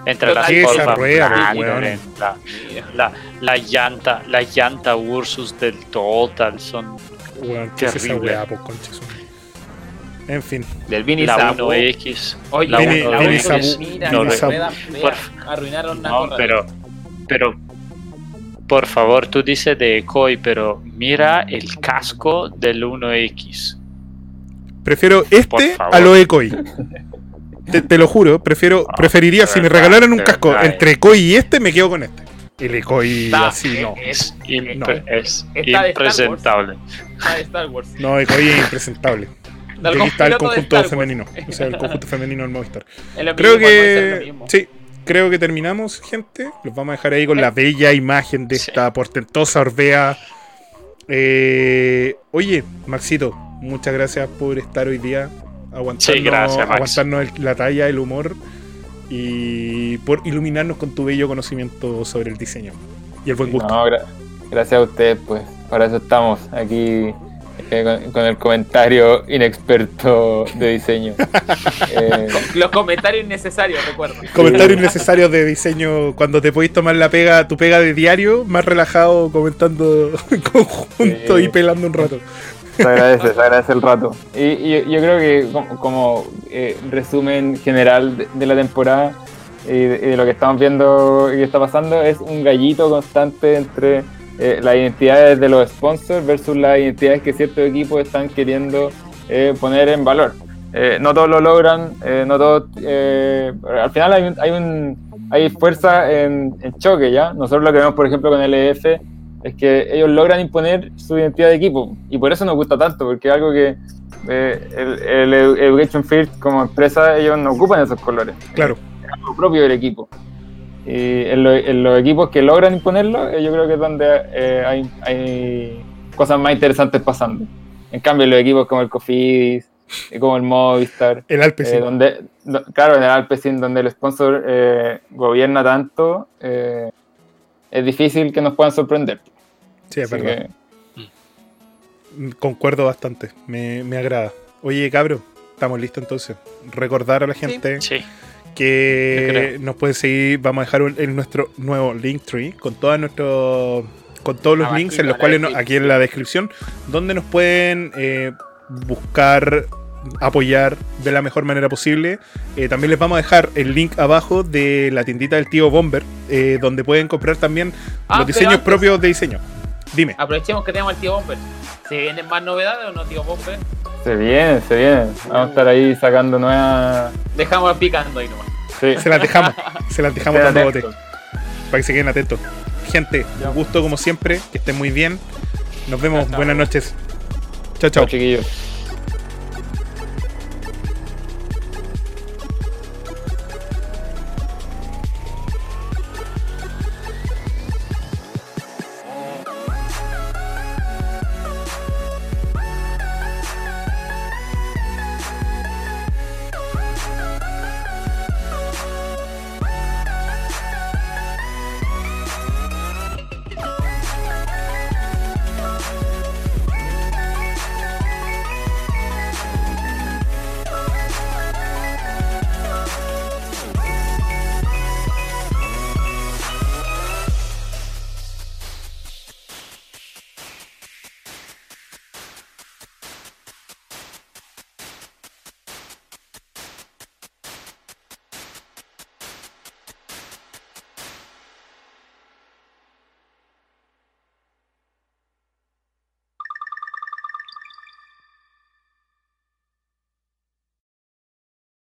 Entre Pero las ¿qué es esa curvas la, la, la llanta, la llanta Ursus del Total son Weón, ¿qué es esa weá, po, madre? En fin, Del Vini la Sapo. 1X. Oye, la Vini- 1X. Vini Sapo, Sabu- mira, no, rueda Arruinaron la pero, pero, por favor, tú dices de Koi, pero mira el casco del 1X. prefiero este a lo de Koi. Te, te lo juro, prefiero, No, preferiría, si me regalaran un casco entre Koi y este, me quedo con este. El Koi Está- así, no. Es, impre- No. es Wars. impresentable. está de Star Wars. No, Koi es impresentable. Y aquí está el de conjunto femenino. O sea, el conjunto femenino del Movistar. Creo que. Sí, creo que terminamos, gente. Los vamos a dejar ahí con la bella imagen de Sí. esta portentosa Orbea. Eh, oye, Maxito, muchas gracias por estar hoy día. Aguantarnos, Sí, gracias, Max. aguantarnos el- la talla, el humor y por iluminarnos con tu bello conocimiento sobre el diseño y el buen gusto. No, gra- gracias a ustedes, pues. Para eso estamos aquí eh, con, con el comentario inexperto de diseño. Eh, Los comentarios innecerios, recuerda. Comentarios innecesarios de diseño cuando te podéis tomar la pega, tu pega de diario, más relajado comentando en conjunto Sí. y pelando un rato. Se agradece, se agradece el rato. Y, yo, creo que como, eh, resumen general de, la temporada y de, lo que estamos viendo y que está pasando es un gallito constante entre eh, las identidades de los sponsors versus las identidades que ciertos equipos están queriendo eh, poner en valor. Eh, no todos lo logran, eh, no todos, al final hay, un, hay, un- hay fuerza en, en choque ya. Nosotros lo que vemos, por ejemplo, con el EF es que ellos logran imponer su identidad de equipo y por eso nos gusta tanto, porque es algo que eh, el, el Education First como empresa, ellos no ocupan esos colores, Claro. es algo propio del equipo. Y en, lo- en los equipos que logran imponerlo, eh, yo creo que es donde eh, hay, hay cosas más interesantes pasando. En cambio, en los equipos como el Cofidis, como el Movistar, El Alpe, sí. eh, donde, do- claro, en el Alpecin, donde el sponsor gobierna tanto, es difícil que nos puedan sorprender. Sí, es Así verdad. que, Concuerdo bastante. Me, me agrada. Oye, cabro, estamos listos entonces. Recordar a la gente Sí, que nos pueden seguir. Vamos a dejar un- en nuestro nuevo Linktree con todos nuestros. Con todos los Abajito links en los cuales no- aquí en la descripción, donde nos pueden eh, buscar apoyar de la mejor manera posible. Eh, también les vamos a dejar el link abajo de la tiendita del tío Bomber, eh, donde pueden comprar también Ah, los diseños antes- propios de diseño. Dime. Aprovechemos que tenemos al tío Bomber. ¿Se vienen más novedades o no, tío Bomber? Se viene, se viene. Vamos a estar ahí sacando nuevas. Dejamos picando ahí nomás. Sí. Se las dejamos. se las dejamos dando bote. Para que se queden atentos. Gente, Ya. un gusto como siempre. Que estén muy bien. Nos vemos. Buenas noches. Chao, chao. Chao, chiquillos.